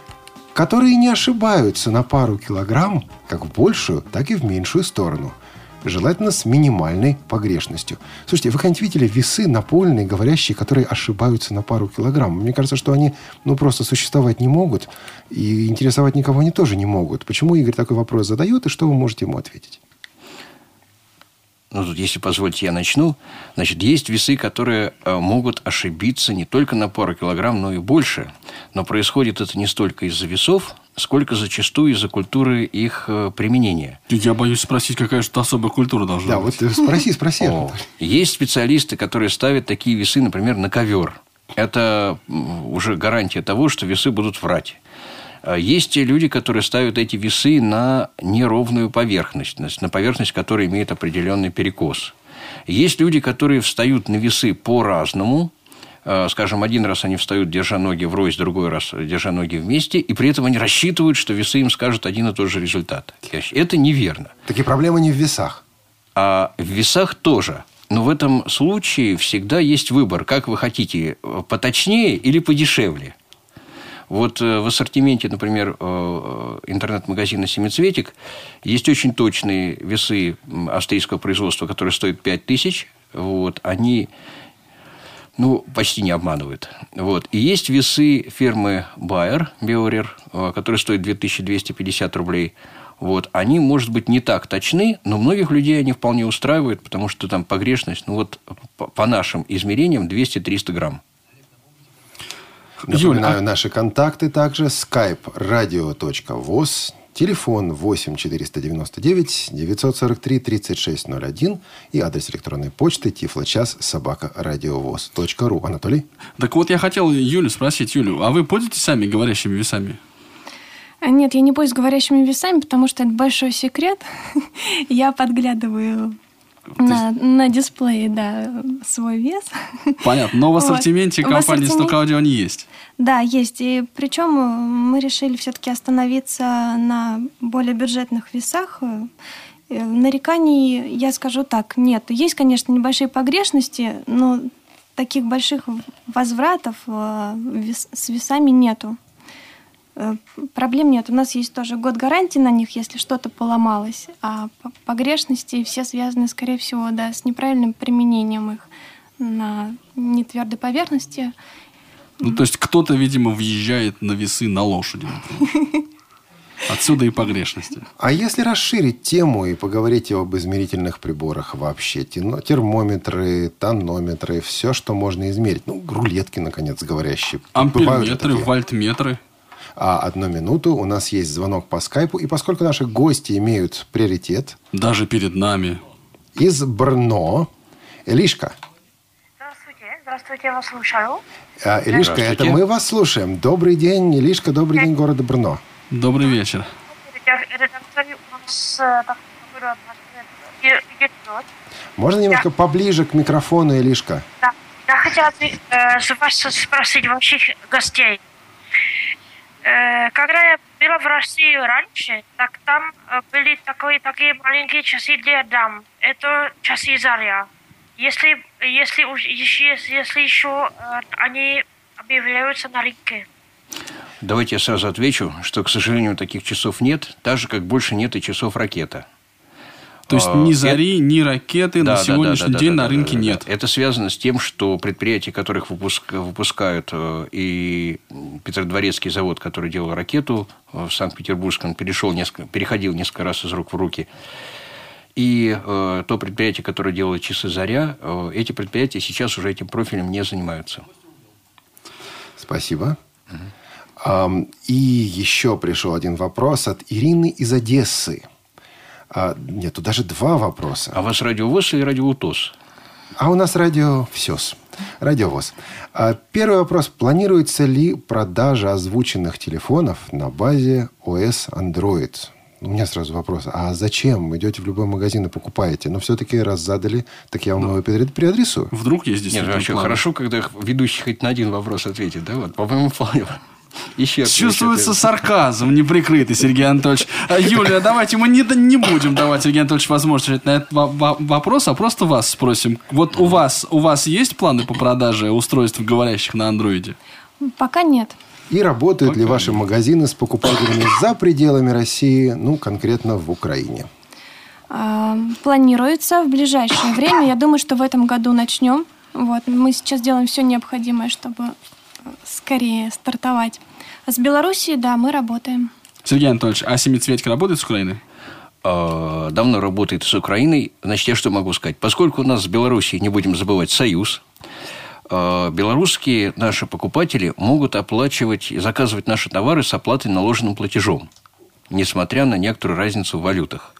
которые не ошибаются на пару килограмм, как в большую, так и в меньшую сторону – желательно с минимальной погрешностью. Слушайте, вы когда-нибудь видели весы напольные, говорящие, которые ошибаются на пару килограмм? Мне кажется, что они ну, просто существовать не могут, и интересовать никого они тоже не могут. Почему Игорь такой вопрос задает, и что вы можете ему ответить? ну, тут, если позволите, я начну. Значит, есть весы, которые э, могут ошибиться не только на пару килограмм, но и больше. Но происходит это не столько из-за весов, сколько зачастую из-за культуры их э, применения. Я боюсь спросить, какая же особая культура должна да, быть. Да, вот спроси, спроси. О, есть специалисты, которые ставят такие весы, например, на ковер. Это уже гарантия того, что весы будут врать. А есть те люди, которые ставят эти весы на неровную поверхность, на поверхность, которая имеет определенный перекос. Есть люди, которые встают на весы по-разному, скажем, один раз они встают, держа ноги врозь, другой раз держа ноги вместе, и при этом они рассчитывают, что весы им скажут один и тот же результат. Это неверно. Такие проблемы не в весах. А в весах тоже. Но в этом случае всегда есть выбор, как вы хотите, поточнее или подешевле. Вот э, в ассортименте, например, э, интернет-магазина «Семицветик» есть очень точные весы австрийского производства, которые стоят 5 тысяч. Вот, они ну, почти не обманывают. Вот. И есть весы фирмы Bayer, Биорер, э, которые стоят 2250 рублей. Вот. Они, может быть, не так точны, но многих людей они вполне устраивают, потому что там погрешность, ну вот по нашим измерениям 200-300 грамм. Напоминаю, Юль, а... наши контакты также. skype radio.voz, телефон 8 499 943 3601 и адрес электронной почты тифлочас собака радиовоз.ру. Анатолий? Так вот, я хотел Юлю спросить. Юлю, а вы пользуетесь сами говорящими весами? А, нет, я не пользуюсь говорящими весами, потому что это большой секрет. я подглядываю на, на дисплее, да, свой вес. Понятно. Но в ассортименте вот. компании Stock Audio они есть. Да, есть. И причем э, мы решили все-таки остановиться на более бюджетных весах. Э, нареканий, я скажу так, нет. Есть, конечно, небольшие погрешности, но таких больших возвратов э, с весами нету. Э, проблем нет. У нас есть тоже год гарантии на них, если что-то поломалось. А погрешности все связаны, скорее всего, да, с неправильным применением их на нетвердой поверхности. Ну, то есть кто-то, видимо, въезжает на весы на лошади. Отсюда и погрешности. А если расширить тему и поговорить об измерительных приборах вообще, термометры, тонометры, все, что можно измерить, ну, рулетки, наконец, говорящие. Амперметры, вольтметры. А одну минуту у нас есть звонок по скайпу, и поскольку наши гости имеют приоритет... Даже перед нами. Из Брно. Элишка. Здравствуйте, здравствуйте, я вас слушаю. А, Илишка, это мы вас слушаем. Добрый день, Илишка, добрый день, города Брно. Добрый вечер. Можно немножко поближе к микрофону, Илишка? Да. Я хотела э, вас спросить ваших гостей. Э, когда я была в России раньше, так там э, были такие, такие маленькие часы для дам. Это часы Заря. Если, если, если, если еще э, они объявляются на рынке. Давайте я сразу отвечу, что, к сожалению, таких часов нет, так же, как больше нет и часов ракета. То есть ни зари, ни ракеты да, на сегодняшний да, да, день да, на рынке да, да, нет. Это связано с тем, что предприятия, которых выпуск, выпускают, э, и Петродворецкий завод, который делал ракету в Санкт-Петербургском, перешел несколько, переходил несколько раз из рук в руки. И э, то предприятие, которое делает часы «Заря», э, эти предприятия сейчас уже этим профилем не занимаются. Спасибо. Угу. И еще пришел один вопрос от Ирины из Одессы. А, нет, тут даже два вопроса. А у вас радиовоз или радиоутос? А у нас радио ВСЕС. Радиовоз. А, первый вопрос. Планируется ли продажа озвученных телефонов на базе ОС Android? У меня сразу вопрос. А зачем? Идете в любой магазин и покупаете? Но все-таки раз задали, так я вам ну, его переадресую. Вдруг есть действительно Нет, вообще хорошо, когда ведущий хоть на один вопрос ответит. Да? Вот, по-моему, вполне еще Чувствуется сарказм неприкрытый, Сергей Анатольевич. А, Юлия, давайте мы не, не будем давать Сергею Анатольевичу возможность на этот вопрос, а просто вас спросим. Вот у вас, у вас есть планы по продаже устройств, говорящих на андроиде? Пока нет. И работают Пока ли ваши нет. магазины с покупателями за пределами России, ну, конкретно в Украине? А, планируется в ближайшее время. Я думаю, что в этом году начнем. Вот. Мы сейчас делаем все необходимое, чтобы скорее стартовать. А с Белоруссией, да, мы работаем. Сергей Анатольевич, а Семицветик работает с Украиной? А, давно работает с Украиной. Значит, я что могу сказать? Поскольку у нас с Белоруссией, не будем забывать, союз, а, белорусские наши покупатели могут оплачивать и заказывать наши товары с оплатой наложенным платежом, несмотря на некоторую разницу в валютах.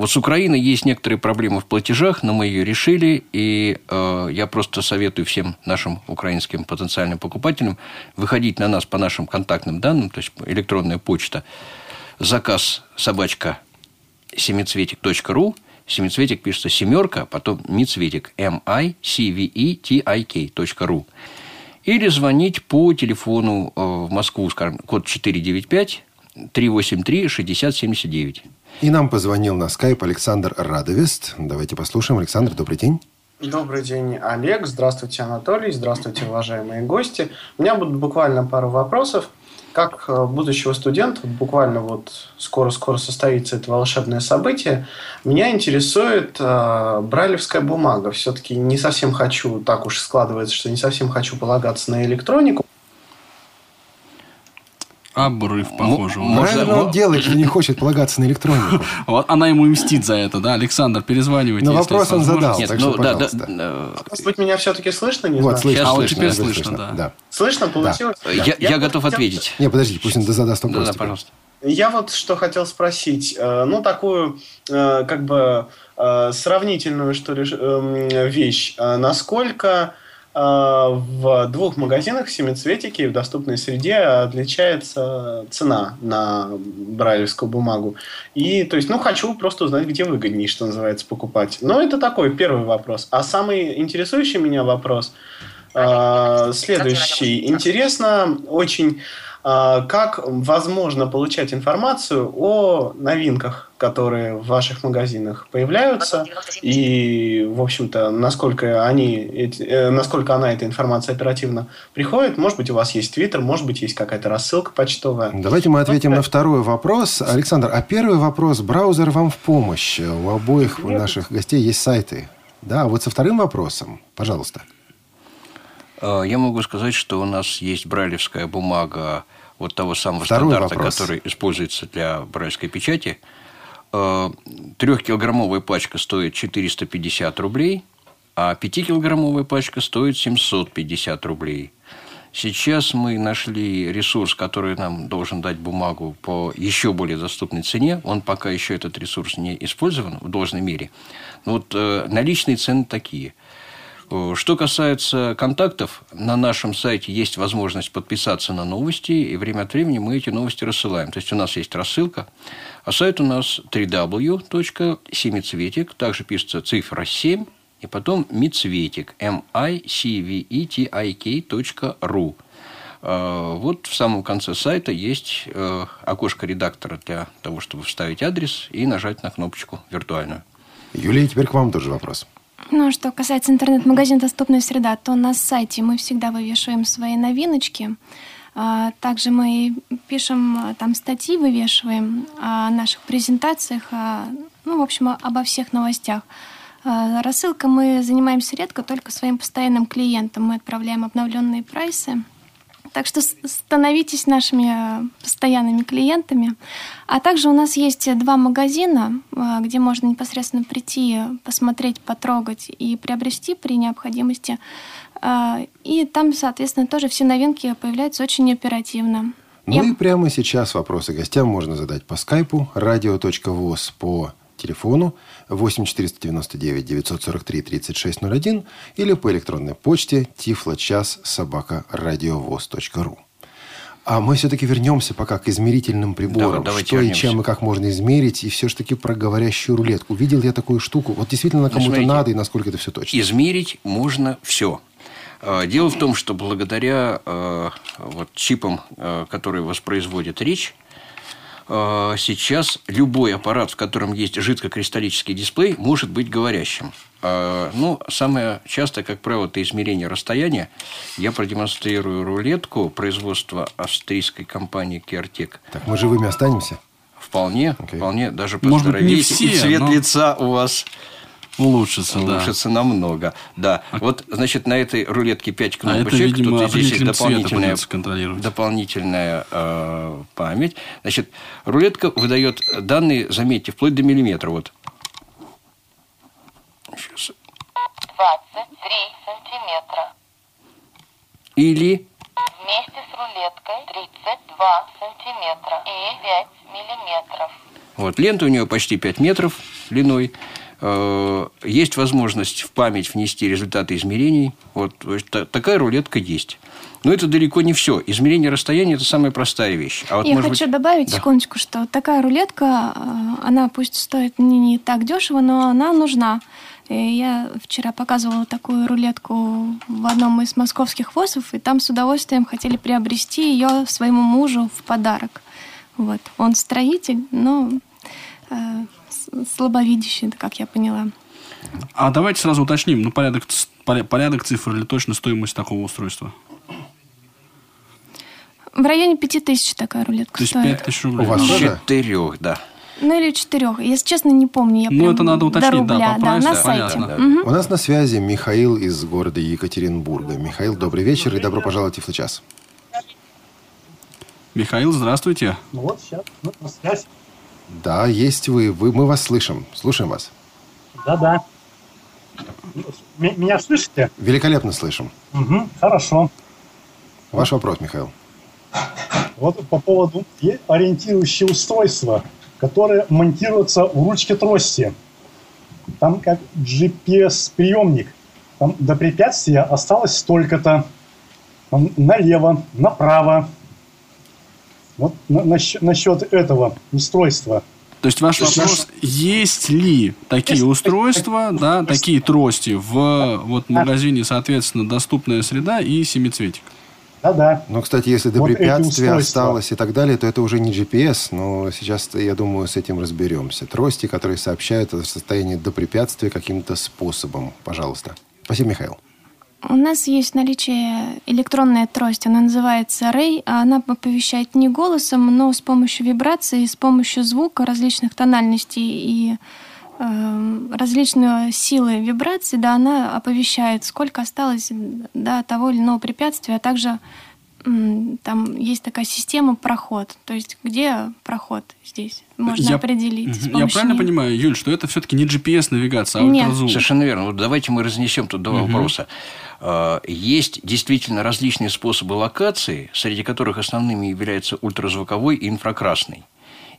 Вот с Украиной есть некоторые проблемы в платежах, но мы ее решили, и э, я просто советую всем нашим украинским потенциальным покупателям выходить на нас по нашим контактным данным, то есть электронная почта, заказ собачка семицветик.ру, семицветик пишется семерка, потом мицветик, m-i-c-v-e-t-i-k.ru. Или звонить по телефону э, в Москву, скажем, код 495 383 6079. И нам позвонил на скайп Александр Радовест. Давайте послушаем. Александр, добрый день. Добрый день, Олег. Здравствуйте, Анатолий. Здравствуйте, уважаемые гости. У меня будут буквально пару вопросов. Как э, будущего студента, буквально вот скоро-скоро состоится это волшебное событие, меня интересует э, брайлевская бумага. Все-таки не совсем хочу, так уж складывается, что не совсем хочу полагаться на электронику. Обрыв, похоже. Правильно он делает, что не хочет полагаться на электронику. Вот она ему мстит за это, да? Александр, перезванивайте. Но вопрос он задал, Нет, так ну, что, да, пожалуйста. Да, Может быть, меня все-таки слышно? Не вот, слышно. А вот теперь слышно, да. да. Слышно? Получилось? Да. Я, я, я готов хотел... ответить. Не, подождите, пусть он задаст вопрос. Да, да, пожалуйста. Я вот что хотел спросить. Э, ну, такую, э, как бы, э, сравнительную, что ли, эм, вещь. Насколько а, в двух магазинах в семицветике в доступной среде отличается цена на брайлевскую бумагу. И, то есть, ну, хочу просто узнать, где выгоднее, что называется, покупать. Но это такой первый вопрос. А самый интересующий меня вопрос э, следующий. Интересно очень а, как возможно получать информацию о новинках, которые в ваших магазинах появляются, и, в общем-то, насколько, они, э, насколько она, эта информация оперативно приходит. Может быть, у вас есть Твиттер, может быть, есть какая-то рассылка почтовая. Давайте мы ответим на второй вопрос. Александр, а первый вопрос, браузер вам в помощь. У обоих наших гостей есть сайты. Да, а вот со вторым вопросом, пожалуйста. А, я могу сказать, что у нас есть брайлевская бумага вот того самого Второй стандарта, вопрос. который используется для брайлевской печати. А, Трехкилограммовая пачка стоит 450 рублей, а пятикилограммовая пачка стоит 750 рублей. Сейчас мы нашли ресурс, который нам должен дать бумагу по еще более доступной цене. Он пока еще этот ресурс не использован в должной мере. Но вот э, наличные цены такие. Э, Что касается контактов, на нашем сайте есть возможность подписаться на новости, и время от времени мы эти новости рассылаем. То есть, у нас есть рассылка, а сайт у нас www.семицветик, также пишется цифра 7, и потом мицветик, m i c v e t i k .ru. Э, Вот в самом конце сайта есть э, окошко редактора для того, чтобы вставить адрес и нажать на кнопочку виртуальную. Юлия, теперь к вам тоже вопрос. Ну, что касается интернет-магазина «Доступная среда», то на сайте мы всегда вывешиваем свои новиночки. А, Также мы пишем а, там статьи, вывешиваем о наших презентациях, о- ну, в общем, обо всех новостях. А, Рассылка мы занимаемся редко, только своим постоянным клиентам. Мы отправляем обновленные прайсы. Так что становитесь нашими э, постоянными клиентами. А также у нас есть два магазина, э, где можно непосредственно прийти, э, посмотреть, потрогать и приобрести при необходимости. Э, И там, соответственно, тоже все новинки появляются очень оперативно. Ну И- и прямо сейчас вопросы гостям можно задать по скайпу radio.voz по телефону 8 499 943 3601 или по электронной почте tifloчас собака радиовоз.ру. А мы все-таки вернемся пока к измерительным приборам. Да, давайте что и вернемся. чем и как можно измерить. И все-таки про говорящую рулетку. Видел я такую штуку. Вот действительно кому-то смотрите, надо и насколько это все точно. Измерить можно все. Дело в том, что благодаря э, вот, чипам, э, которые воспроизводит речь, сейчас любой аппарат, в котором есть жидкокристаллический дисплей, может быть говорящим. Э, Ну, самое частое, как правило, это измерение расстояния. Я продемонстрирую рулетку производства австрийской компании Kertek. Так, мы живыми останемся? Вполне, Окей. вполне, даже Может быть, не поздоровеете. И все, цвет но- лица у вас Улучшится, да. улучшится намного. Да. Вот, значит, на этой рулетке 5 А это, кнопочек. видимо, Тут здесь есть дополнительная, дополнительная э, память. Значит, рулетка выдает данные, заметьте, вплоть до миллиметра. Вот. Сейчас. 23 сантиметра. Или Вместе с рулеткой 32 сантиметра и 5 миллиметров. Вот, лента у нее почти 5 метров длиной. Э, Есть возможность в память внести результаты измерений. Вот такая рулетка есть. Но это далеко не все. Измерение расстояния – это самая простая вещь. А вот, Я хочу быть- добавить, Да. секундочку, что такая рулетка, э, она пусть стоит не, не так дешево, но она нужна. Я вчера показывала такую рулетку в одном из московских ВОЗов, и там с удовольствием хотели приобрести ее своему мужу в подарок. Вот. Он строитель, но э, с- слабовидящий, как я поняла. А давайте сразу уточним, ну, порядок, порядок цифр или точно стоимость такого устройства. В районе пяти тысяч такая рулетка То есть стоит. 5 тысяч рублей. У вас тоже? Четырех, да. Ну или четырех. Если честно, не помню. Я Ну, это надо до уточнить, да, рубля, по да, прайсу, на да, сайте. понятно. Мгм. У нас на связи Михаил из города Екатеринбурга. Михаил, добрый вечер и добро пожаловать в Тифлочас. Михаил, здравствуйте. Ну вот сейчас, ну, на связь. Да, есть вы. вы. Мы вас слышим. Слушаем вас. Да-да. Меня слышите? Великолепно слышим. Угу, хорошо. Ваш вопрос, Михаил. Вот по поводу ориентирующего устройства, которое монтируется в ручке трости. Там как GPS-приемник. Там до препятствия осталось столько-то. Налево, направо. Вот на- насчет, насчет этого устройства. То есть ваш вопрос, есть ли такие устройства, да, такие трости в вот магазине, соответственно, доступная среда и семицветик? Да-да. Ну, кстати, если до Вот препятствия осталось и так далее, то это уже не GPS, но сейчас, я думаю, с этим разберемся. Трости, которые сообщают о состоянии до препятствия каким-то способом. Пожалуйста. Спасибо, Михаил. У нас есть в наличии электронная трость, она называется Ray, а она оповещает не голосом, но с помощью вибрации, с помощью звука различных тональностей и э, различные силы вибрации, да, она оповещает, сколько осталось до того или иного препятствия, а также там есть такая система проход, то есть где проход здесь можно Я- определить. Я правильно неё. понимаю, Юль, что это все-таки не GPS-навигация, а Нет. ультразвук? Совершенно верно. Вот давайте мы разнесем тут два Мгм. вопроса. Э, Есть действительно различные способы локации, среди которых основными являются ультразвуковой и инфракрасный.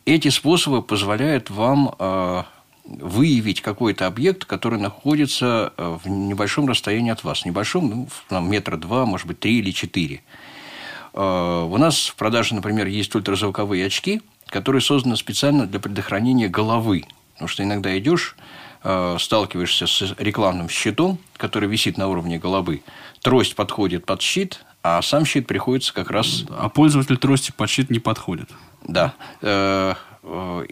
Эти способы позволяют вам э, выявить какой-то объект, который находится э, в небольшом расстоянии от вас. Небольшом, ну, там, метра два, может быть, три или четыре. Э, У нас в продаже, например, есть ультразвуковые очки, которые созданы специально для предохранения головы. Потому что иногда идешь, э, сталкиваешься с рекламным щитом, который висит на уровне головы. Трость подходит под щит, а сам щит приходится как раз... А пользователь трости под щит не подходит. Да. Э,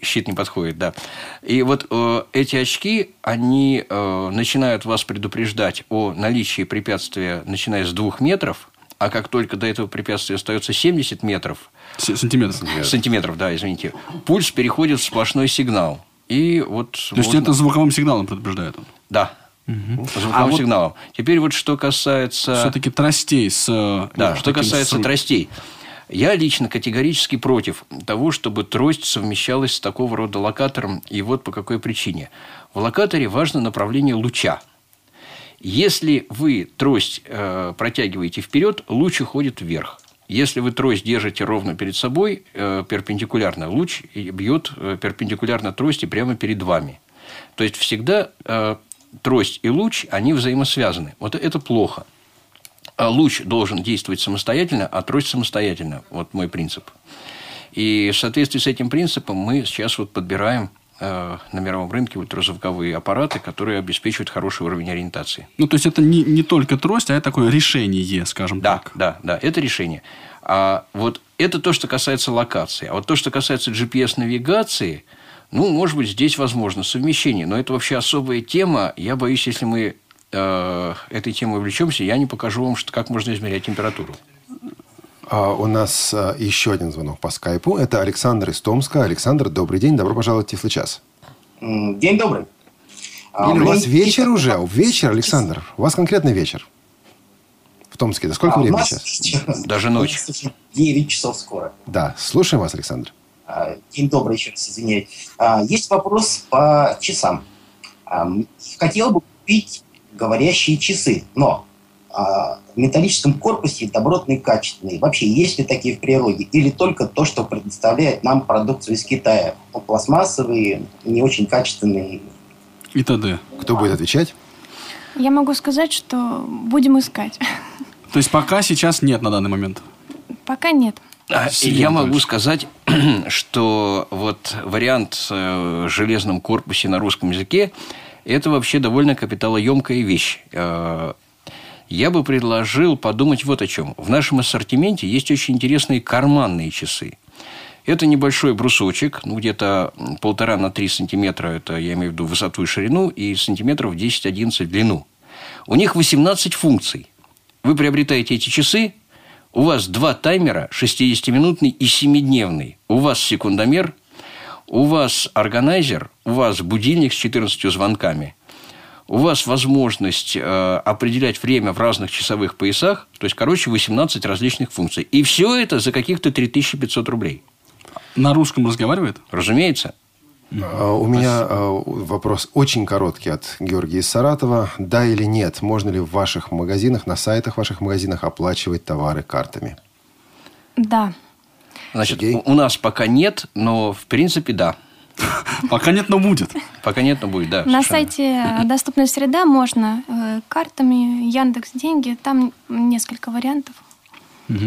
Щит не подходит, да. И вот эти очки, они начинают вас предупреждать о наличии препятствия, начиная с двух метров, а как только до этого препятствия остается 70 метров, С- Сантиметров. сантиметров, да, извините, пульс переходит в сплошной сигнал. И вот То есть, можно- это звуковым сигналом предупреждает он? Да. Звуковым А вот- сигналом. Теперь вот что касается... Все-таки тростей с... э, Да, ну, что касается с- тростей. Я лично категорически против того, чтобы трость совмещалась с такого рода локатором. И вот по какой причине. В локаторе важно направление луча. Если вы трость э, протягиваете вперед, луч уходит вверх. Если вы трость держите ровно перед собой, э, перпендикулярно, луч бьет э, перпендикулярно трости прямо перед вами. То есть всегда э, трость и луч, они взаимосвязаны. Вот это плохо. А луч должен действовать самостоятельно, а трость самостоятельно. Вот мой принцип. И в соответствии с этим принципом мы сейчас вот подбираем на мировом рынке ультразвуковые аппараты, которые обеспечивают хороший уровень ориентации. Ну, то есть, это не, не только трость, а это такое решение, скажем Да, так. да, да, это решение. А вот это то, что касается локации. А вот то, что касается GPS-навигации, ну, может быть, здесь возможно совмещение. Но это вообще особая тема. Я боюсь, если мы э, этой темой увлечемся, я не покажу вам, что, как можно измерять температуру. А, у нас а, еще один звонок по скайпу. Это Александр из Томска. Александр, добрый день. Добро пожаловать в Тифлочас. М, День добрый. А, Или у вас вечер уже? Вечер, Александр? У вас конкретно вечер? В Томске. Да сколько А, времени сейчас? сейчас Даже ночь. 9 часов скоро. Да, слушаем вас, Александр. День добрый, еще раз извиняюсь. Есть вопрос по часам. Хотел бы купить говорящие часы, но а, в металлическом корпусе добротные, качественные. Вообще, есть ли такие в природе? Или только то, что предоставляет нам продукцию из Китая? Ну, Пластмассовые, не очень качественные. И т.д. Кто будет отвечать? Я могу сказать, что будем искать. То есть, пока сейчас нет на данный момент. Пока нет. А, Я могу сказать, что вот вариант э, в железном корпусе на русском языке – это вообще довольно капиталоемкая вещь. Я бы предложил подумать вот о чем. В нашем ассортименте есть очень интересные карманные часы. Это небольшой брусочек, ну, где-то полтора на три сантиметра, это я имею в виду высоту и ширину, и сантиметров 10-11 в длину. У них 18 функций. Вы приобретаете эти часы, у вас два таймера, 60-минутный и 7-дневный. У вас секундомер, у вас органайзер, у вас будильник с 14 звонками. У вас возможность э, определять время в разных часовых поясах. То есть, короче, 18 различных функций. И все это за каких-то 3500 рублей. На русском разговаривает? Разумеется. А, У меня а, вопрос очень короткий от Георгия из Саратова. Да или нет? Можно ли в ваших магазинах, на сайтах ваших магазинах оплачивать товары картами? Да. Значит, Сергей? у нас пока нет, но в принципе да. Пока нет, но будет. Пока нет, но будет, да. На сайте э, «Доступная среда» можно э, картами, Яндекс Деньги, там несколько вариантов.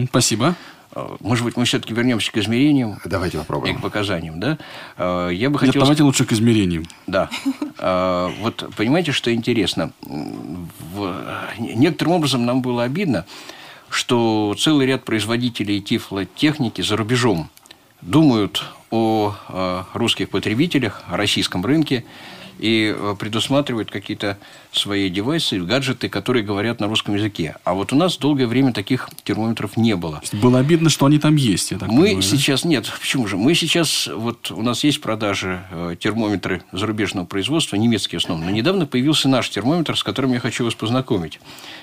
Спасибо. Э, Может быть, мы все-таки вернемся к измерениям Давайте и попробуем. к показаниям, да? Я бы Нет, хотел... давайте лучше к измерениям. Да. Вот понимаете, что интересно? Некоторым образом нам было обидно, что целый ряд производителей тифлотехники за рубежом думают о э, русских потребителях, о российском рынке и э, предусматривают какие-то свои девайсы, гаджеты, которые говорят на русском языке. А вот у нас долгое время таких термометров не было. Было обидно, что они там есть, я так Мы понимаю, да? сейчас, нет, почему же? Мы сейчас, вот у нас есть в продаже э, термометры зарубежного производства, немецкие в основном. Но недавно появился наш термометр, с которым я хочу вас познакомить.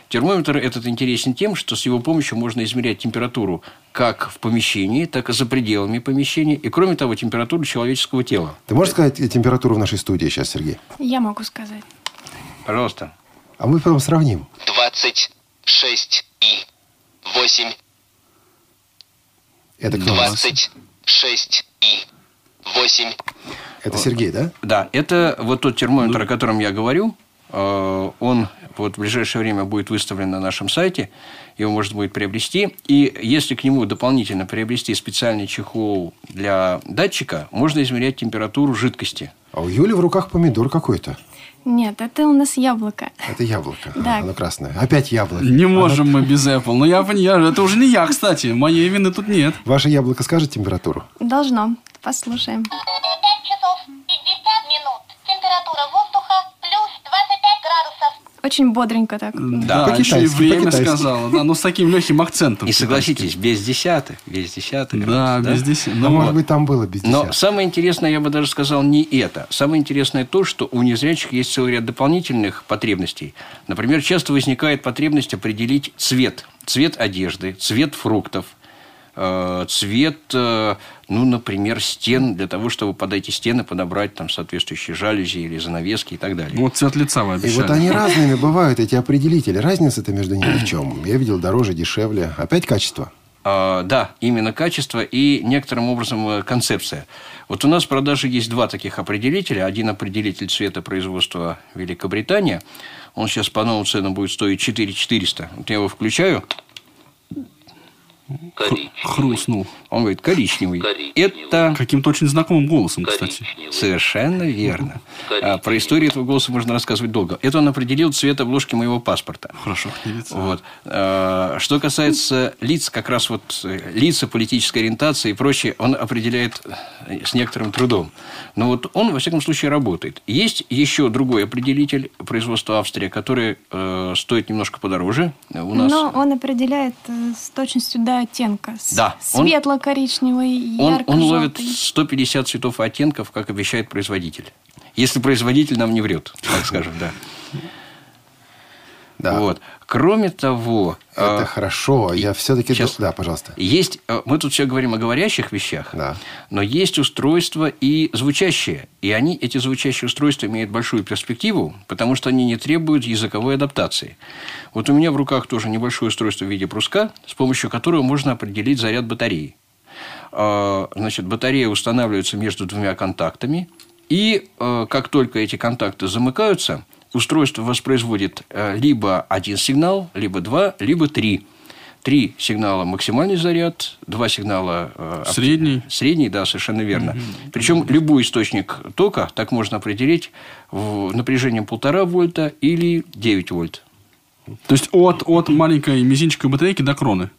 Термометр этот интересен тем, что с его помощью можно измерять температуру как в помещении, так и за пределами помещения. И, кроме того, температуру человеческого тела. Ты можешь сказать температуру в нашей студии сейчас, Сергей? Я могу сказать. Пожалуйста. А мы потом сравним. 26 и 8. Это кто? у нас? 26 и 8. Это Сергей, да? Да, это вот тот термометр, о котором я говорю. Э, Он вот в ближайшее время будет выставлен на нашем сайте. Его можно будет приобрести. И если к нему дополнительно приобрести специальный чехол для датчика, можно измерять температуру жидкости. А у Юли в руках помидор какой-то. Нет, это у нас яблоко. Это яблоко. Да. Оно красное. Опять яблоко. Не можем мы без Apple. Но я понимаю, это уже не я, кстати. Моей вины тут нет. Ваше яблоко скажет температуру? Должно. Послушаем. 5 часов 50 минут. Температура воздуха плюс 25 градусов. Очень бодренько так. Да, еще и время по-китайски. сказала. Да, но с таким легким акцентом. И согласитесь, без десятых, без десятых. Да, градусов, без десяти. Ну, Ну, может вот. быть, там было без Но десятых. самое интересное, я бы даже сказал, не это. Самое интересное то, что у незрячих есть целый ряд дополнительных потребностей. Например, часто возникает потребность определить цвет. Цвет одежды, цвет фруктов, цвет, э, ну, например, стен, для того, чтобы под эти стены подобрать там соответствующие жалюзи или занавески и так далее. Вот цвет лица вы И обещали. вот они разными бывают, эти определители. Разница-то между ними в чем? Я видел дороже, дешевле. Опять качество. А, да, именно качество и некоторым образом э, концепция. Вот у нас в продаже есть два таких определителя. Один определитель цвета производства Великобритания. Он сейчас по новым ценам будет стоить 4400. Вот я его включаю, Хрустнул. он говорит коричневый. Это Каким-то очень знакомым голосом, кстати. совершенно верно. А, про историю этого голоса можно рассказывать долго. Это он определил цвет обложки моего паспорта. Хорошо. Вот. А, Что касается лиц, как раз вот э, лица, политической ориентации и прочее, он определяет э, с некоторым трудом. Но вот он, во всяком случае, работает. Есть еще другой определитель производства Австрия, который э, стоит немножко подороже. У нас Но он определяет с точностью до оттенка. Да, он- Светло-коричневый, он, ярко он ловит 150 цветов оттенков, как обещает производитель. Если производитель нам не врет, так скажем, да. Да. Вот. Кроме того, Это э, хорошо. Я все-таки... Сейчас. Да, пожалуйста. Есть, э, мы тут все говорим о говорящих вещах, Да. но есть устройства и звучащие. И они, эти звучащие устройства, имеют большую перспективу, потому что они не требуют языковой адаптации. Вот у меня в руках тоже небольшое устройство в виде бруска, с помощью которого можно определить заряд батареи. Э, Значит, батарея устанавливается между двумя контактами, и как только эти контакты замыкаются, устройство воспроизводит э, либо один сигнал, либо два, либо три. Три сигнала максимальный заряд, два сигнала э, Средний. Средний, да, совершенно верно. Причем любой источник тока так можно определить в напряжением полтора вольта или 9 вольт. То есть от, от маленькой мизинчиковой батарейки до кроны.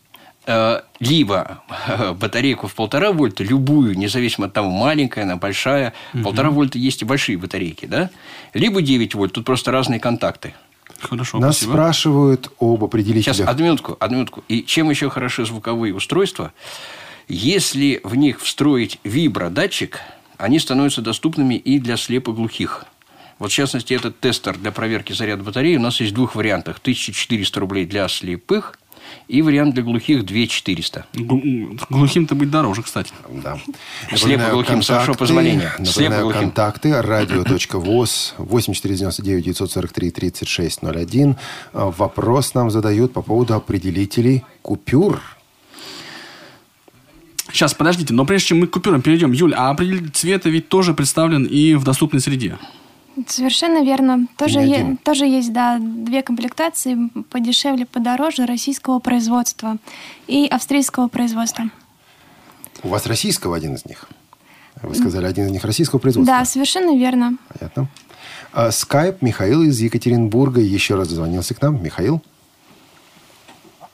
Э, либо батарейку в полтора вольта, любую, независимо от того, маленькая она, большая, полтора вольта есть и большие батарейки, да? Либо 9 вольт, тут просто разные контакты. Хорошо, Нас спасибо. спрашивают об определителях. Сейчас, одну минутку, одну минутку. И чем еще хороши звуковые устройства? Если в них встроить вибродатчик, они становятся доступными и для слепоглухих. Вот, в частности, этот тестер для проверки заряда батареи у нас есть в двух вариантах. 1400 рублей для слепых и вариант для глухих 2400. Гу- Глухим-то быть дороже, кстати. Да. Слепоглухим, с вашего позволения. Напоминаю, Слепоглухим. контакты. Радио.воз 8499 943 3601. А, Вопрос нам задают по поводу определителей купюр. Сейчас, подождите, но прежде чем мы к купюрам перейдем, Юль, а определитель цвета ведь тоже представлен и в доступной среде. Совершенно верно. Тоже, е- тоже есть, да, две комплектации, подешевле, подороже, российского производства и австрийского производства. У вас российского один из них. Вы сказали, один из них российского производства. Да, совершенно верно. Понятно. А, Скайп Михаил из Екатеринбурга еще раз дозвонился к нам. Михаил?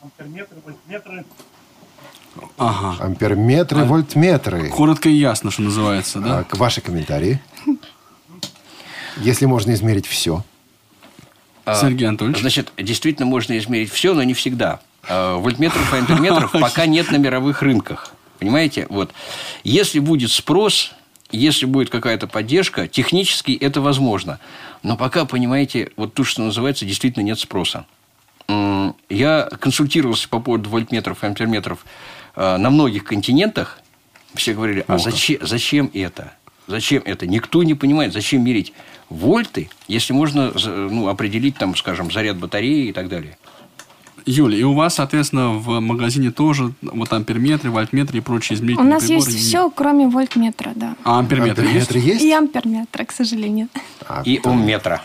амперметры, вольтметры. Ага. Амперметры, вольтметры. Коротко и ясно, что называется, да? А, к- ваши комментарии. Если можно измерить все. А, Сергей Анатольевич. Значит, действительно можно измерить все, но не всегда. А, Вольтметров и амперметров пока нет на мировых рынках. Понимаете? Вот. Если будет спрос, если будет какая-то поддержка, технически это возможно. Но пока, понимаете, вот то, что называется, действительно нет спроса. Я консультировался по поводу вольтметров и амперметров э, на многих континентах. Все говорили, а зачем, зачем это? Зачем это? Никто не понимает, зачем мерить вольты, если можно ну, определить, там, скажем, заряд батареи и так далее. Юля, и у вас, соответственно, в магазине тоже вот амперметры, вольтметры и прочие У измерительные нас приборы есть все, кроме вольтметра, да. А амперметры, Амперметры есть? есть? И амперметра, к сожалению. И омметра.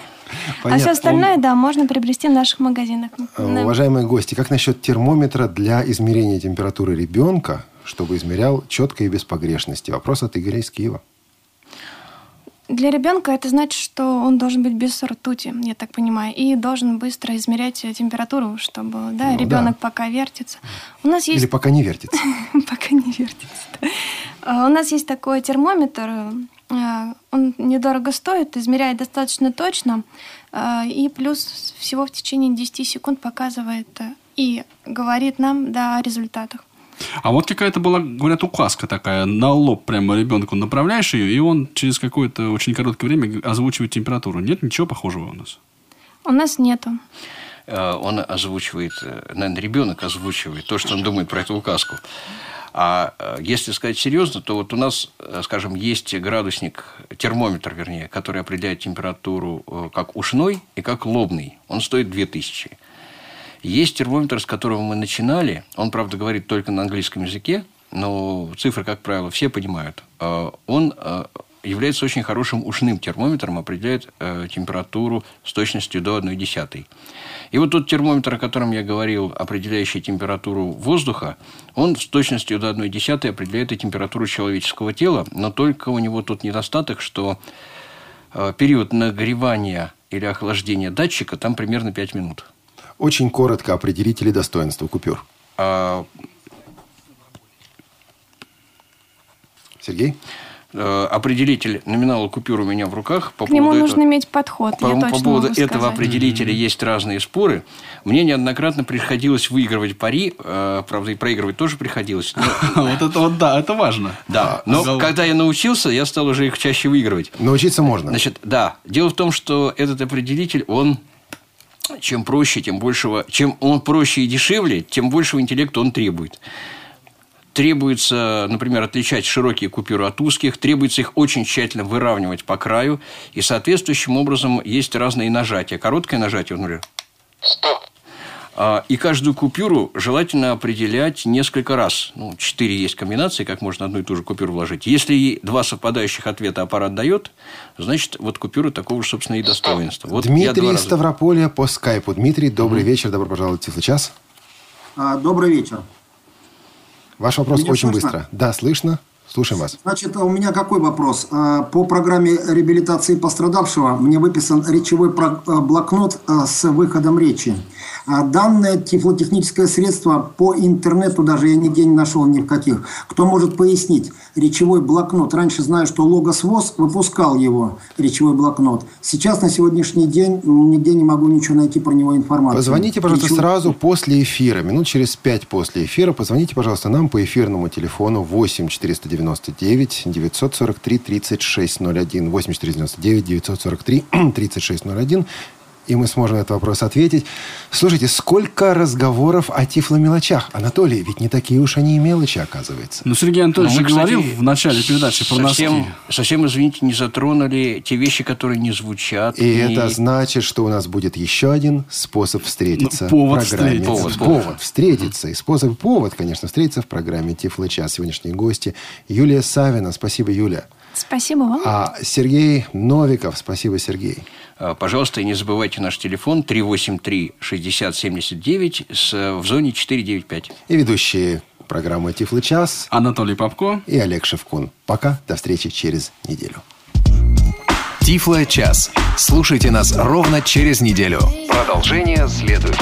А все остальное, да, можно приобрести в наших магазинах. Э, Уважаемые гости, как насчет термометра для измерения температуры ребенка, чтобы измерял четко и без погрешности? Вопрос от Игоря из Киева. Для ребенка это значит, что он должен быть без ртути, я так понимаю, и должен быстро измерять температуру, чтобы да, Ну, ребенок да. пока вертится. У нас есть Или пока не вертится? пока не вертится. А, У нас есть такой термометр, э, он недорого стоит, измеряет достаточно точно, э, и плюс всего в течение 10 секунд показывает и говорит нам да, о результатах. А вот какая-то была, говорят, указка такая, на лоб прямо ребенку направляешь ее, и он через какое-то очень короткое время озвучивает температуру. Нет ничего похожего у нас? У нас нету. Э, Он озвучивает, э, наверное, ребенок озвучивает то, что он думает про эту указку. А э, если сказать серьезно, то вот у нас, скажем, есть градусник, термометр, вернее, который определяет температуру как ушной и как лобный. Он стоит 2000. Есть термометр, с которого мы начинали. Он, правда, говорит только на английском языке, но цифры, как правило, все понимают. Э, Он э, является очень хорошим ушным термометром, определяет э, температуру с точностью до 1 десятой. И вот тот термометр, о котором я говорил, определяющий температуру воздуха, он с точностью до 1 десятой определяет и температуру человеческого тела, но только у него тут недостаток, что э, период нагревания или охлаждения датчика там примерно 5 минут. Очень коротко определители достоинства купюр. А, Сергей? э, определитель номинала купюр у меня в руках. По К нему поводу нужно этого- иметь подход, По, я по поводу могу этого сказать. определителя есть разные споры. Мне неоднократно приходилось выигрывать пари, э, правда, и проигрывать тоже приходилось. Вот это вот, да, это важно. Да, но когда я научился, я стал уже их чаще выигрывать. Научиться можно. Значит, да. Дело в том, что этот определитель, он чем проще, тем большего, чем он проще и дешевле, тем большего интеллекта он требует. Требуется, например, отличать широкие купюры от узких, требуется их очень тщательно выравнивать по краю, и соответствующим образом есть разные нажатия. Короткое нажатие, например, а, И каждую купюру желательно определять несколько раз. Ну, четыре есть комбинации, как можно одну и ту же купюру вложить. Если два совпадающих ответа аппарат дает, значит, вот купюра такого же, собственно, и достоинства. Вот Дмитрий из раза- Ставрополя по скайпу. Дмитрий, добрый вечер, добро пожаловать в Тифлый час. А, Добрый вечер. Ваш вопрос Меня очень слышно? быстро. Да, слышно. Слушаем вас. Значит, у меня какой вопрос? А, По программе реабилитации пострадавшего мне выписан речевой блокнот с выходом речи. А Данное тифлотехническое средство по интернету даже я нигде не нашел ни в каких. Кто может пояснить? Речевой блокнот. Раньше знаю, что Логос ВОЗ выпускал его, речевой блокнот. Сейчас на сегодняшний день нигде не могу ничего найти про него информацию. Позвоните, пожалуйста, Речевой- сразу после эфира. Минут через пять после эфира. Позвоните, пожалуйста, нам по эфирному телефону 8 499 943 3601. 8 499 943 3601. И мы сможем на этот вопрос ответить. Слушайте, сколько разговоров о тифломелочах? Анатолий, ведь не такие уж они и мелочи, оказывается. Ну, Сергей Анатольевич Ну, мы, же говорил в начале передачи про совсем, носки. совсем, извините, не затронули те вещи, которые не звучат. И не- это значит, что у нас будет еще один способ встретиться Ну, повод в программе. встретиться. Повод, повод, повод. встретиться. И способ, повод, конечно, встретиться в программе Тифлы час. Сегодняшние гости Юлия Савина. Спасибо, Юля. Спасибо вам. А Сергей Новиков. Спасибо, Сергей. А, Пожалуйста, и не забывайте наш телефон 383-6079 с, в зоне 495. И ведущие программы Тифлы час Анатолий Попко. и Олег Шевкун. Пока. До встречи через неделю. Тифло час. Слушайте нас ровно через неделю. Продолжение следует.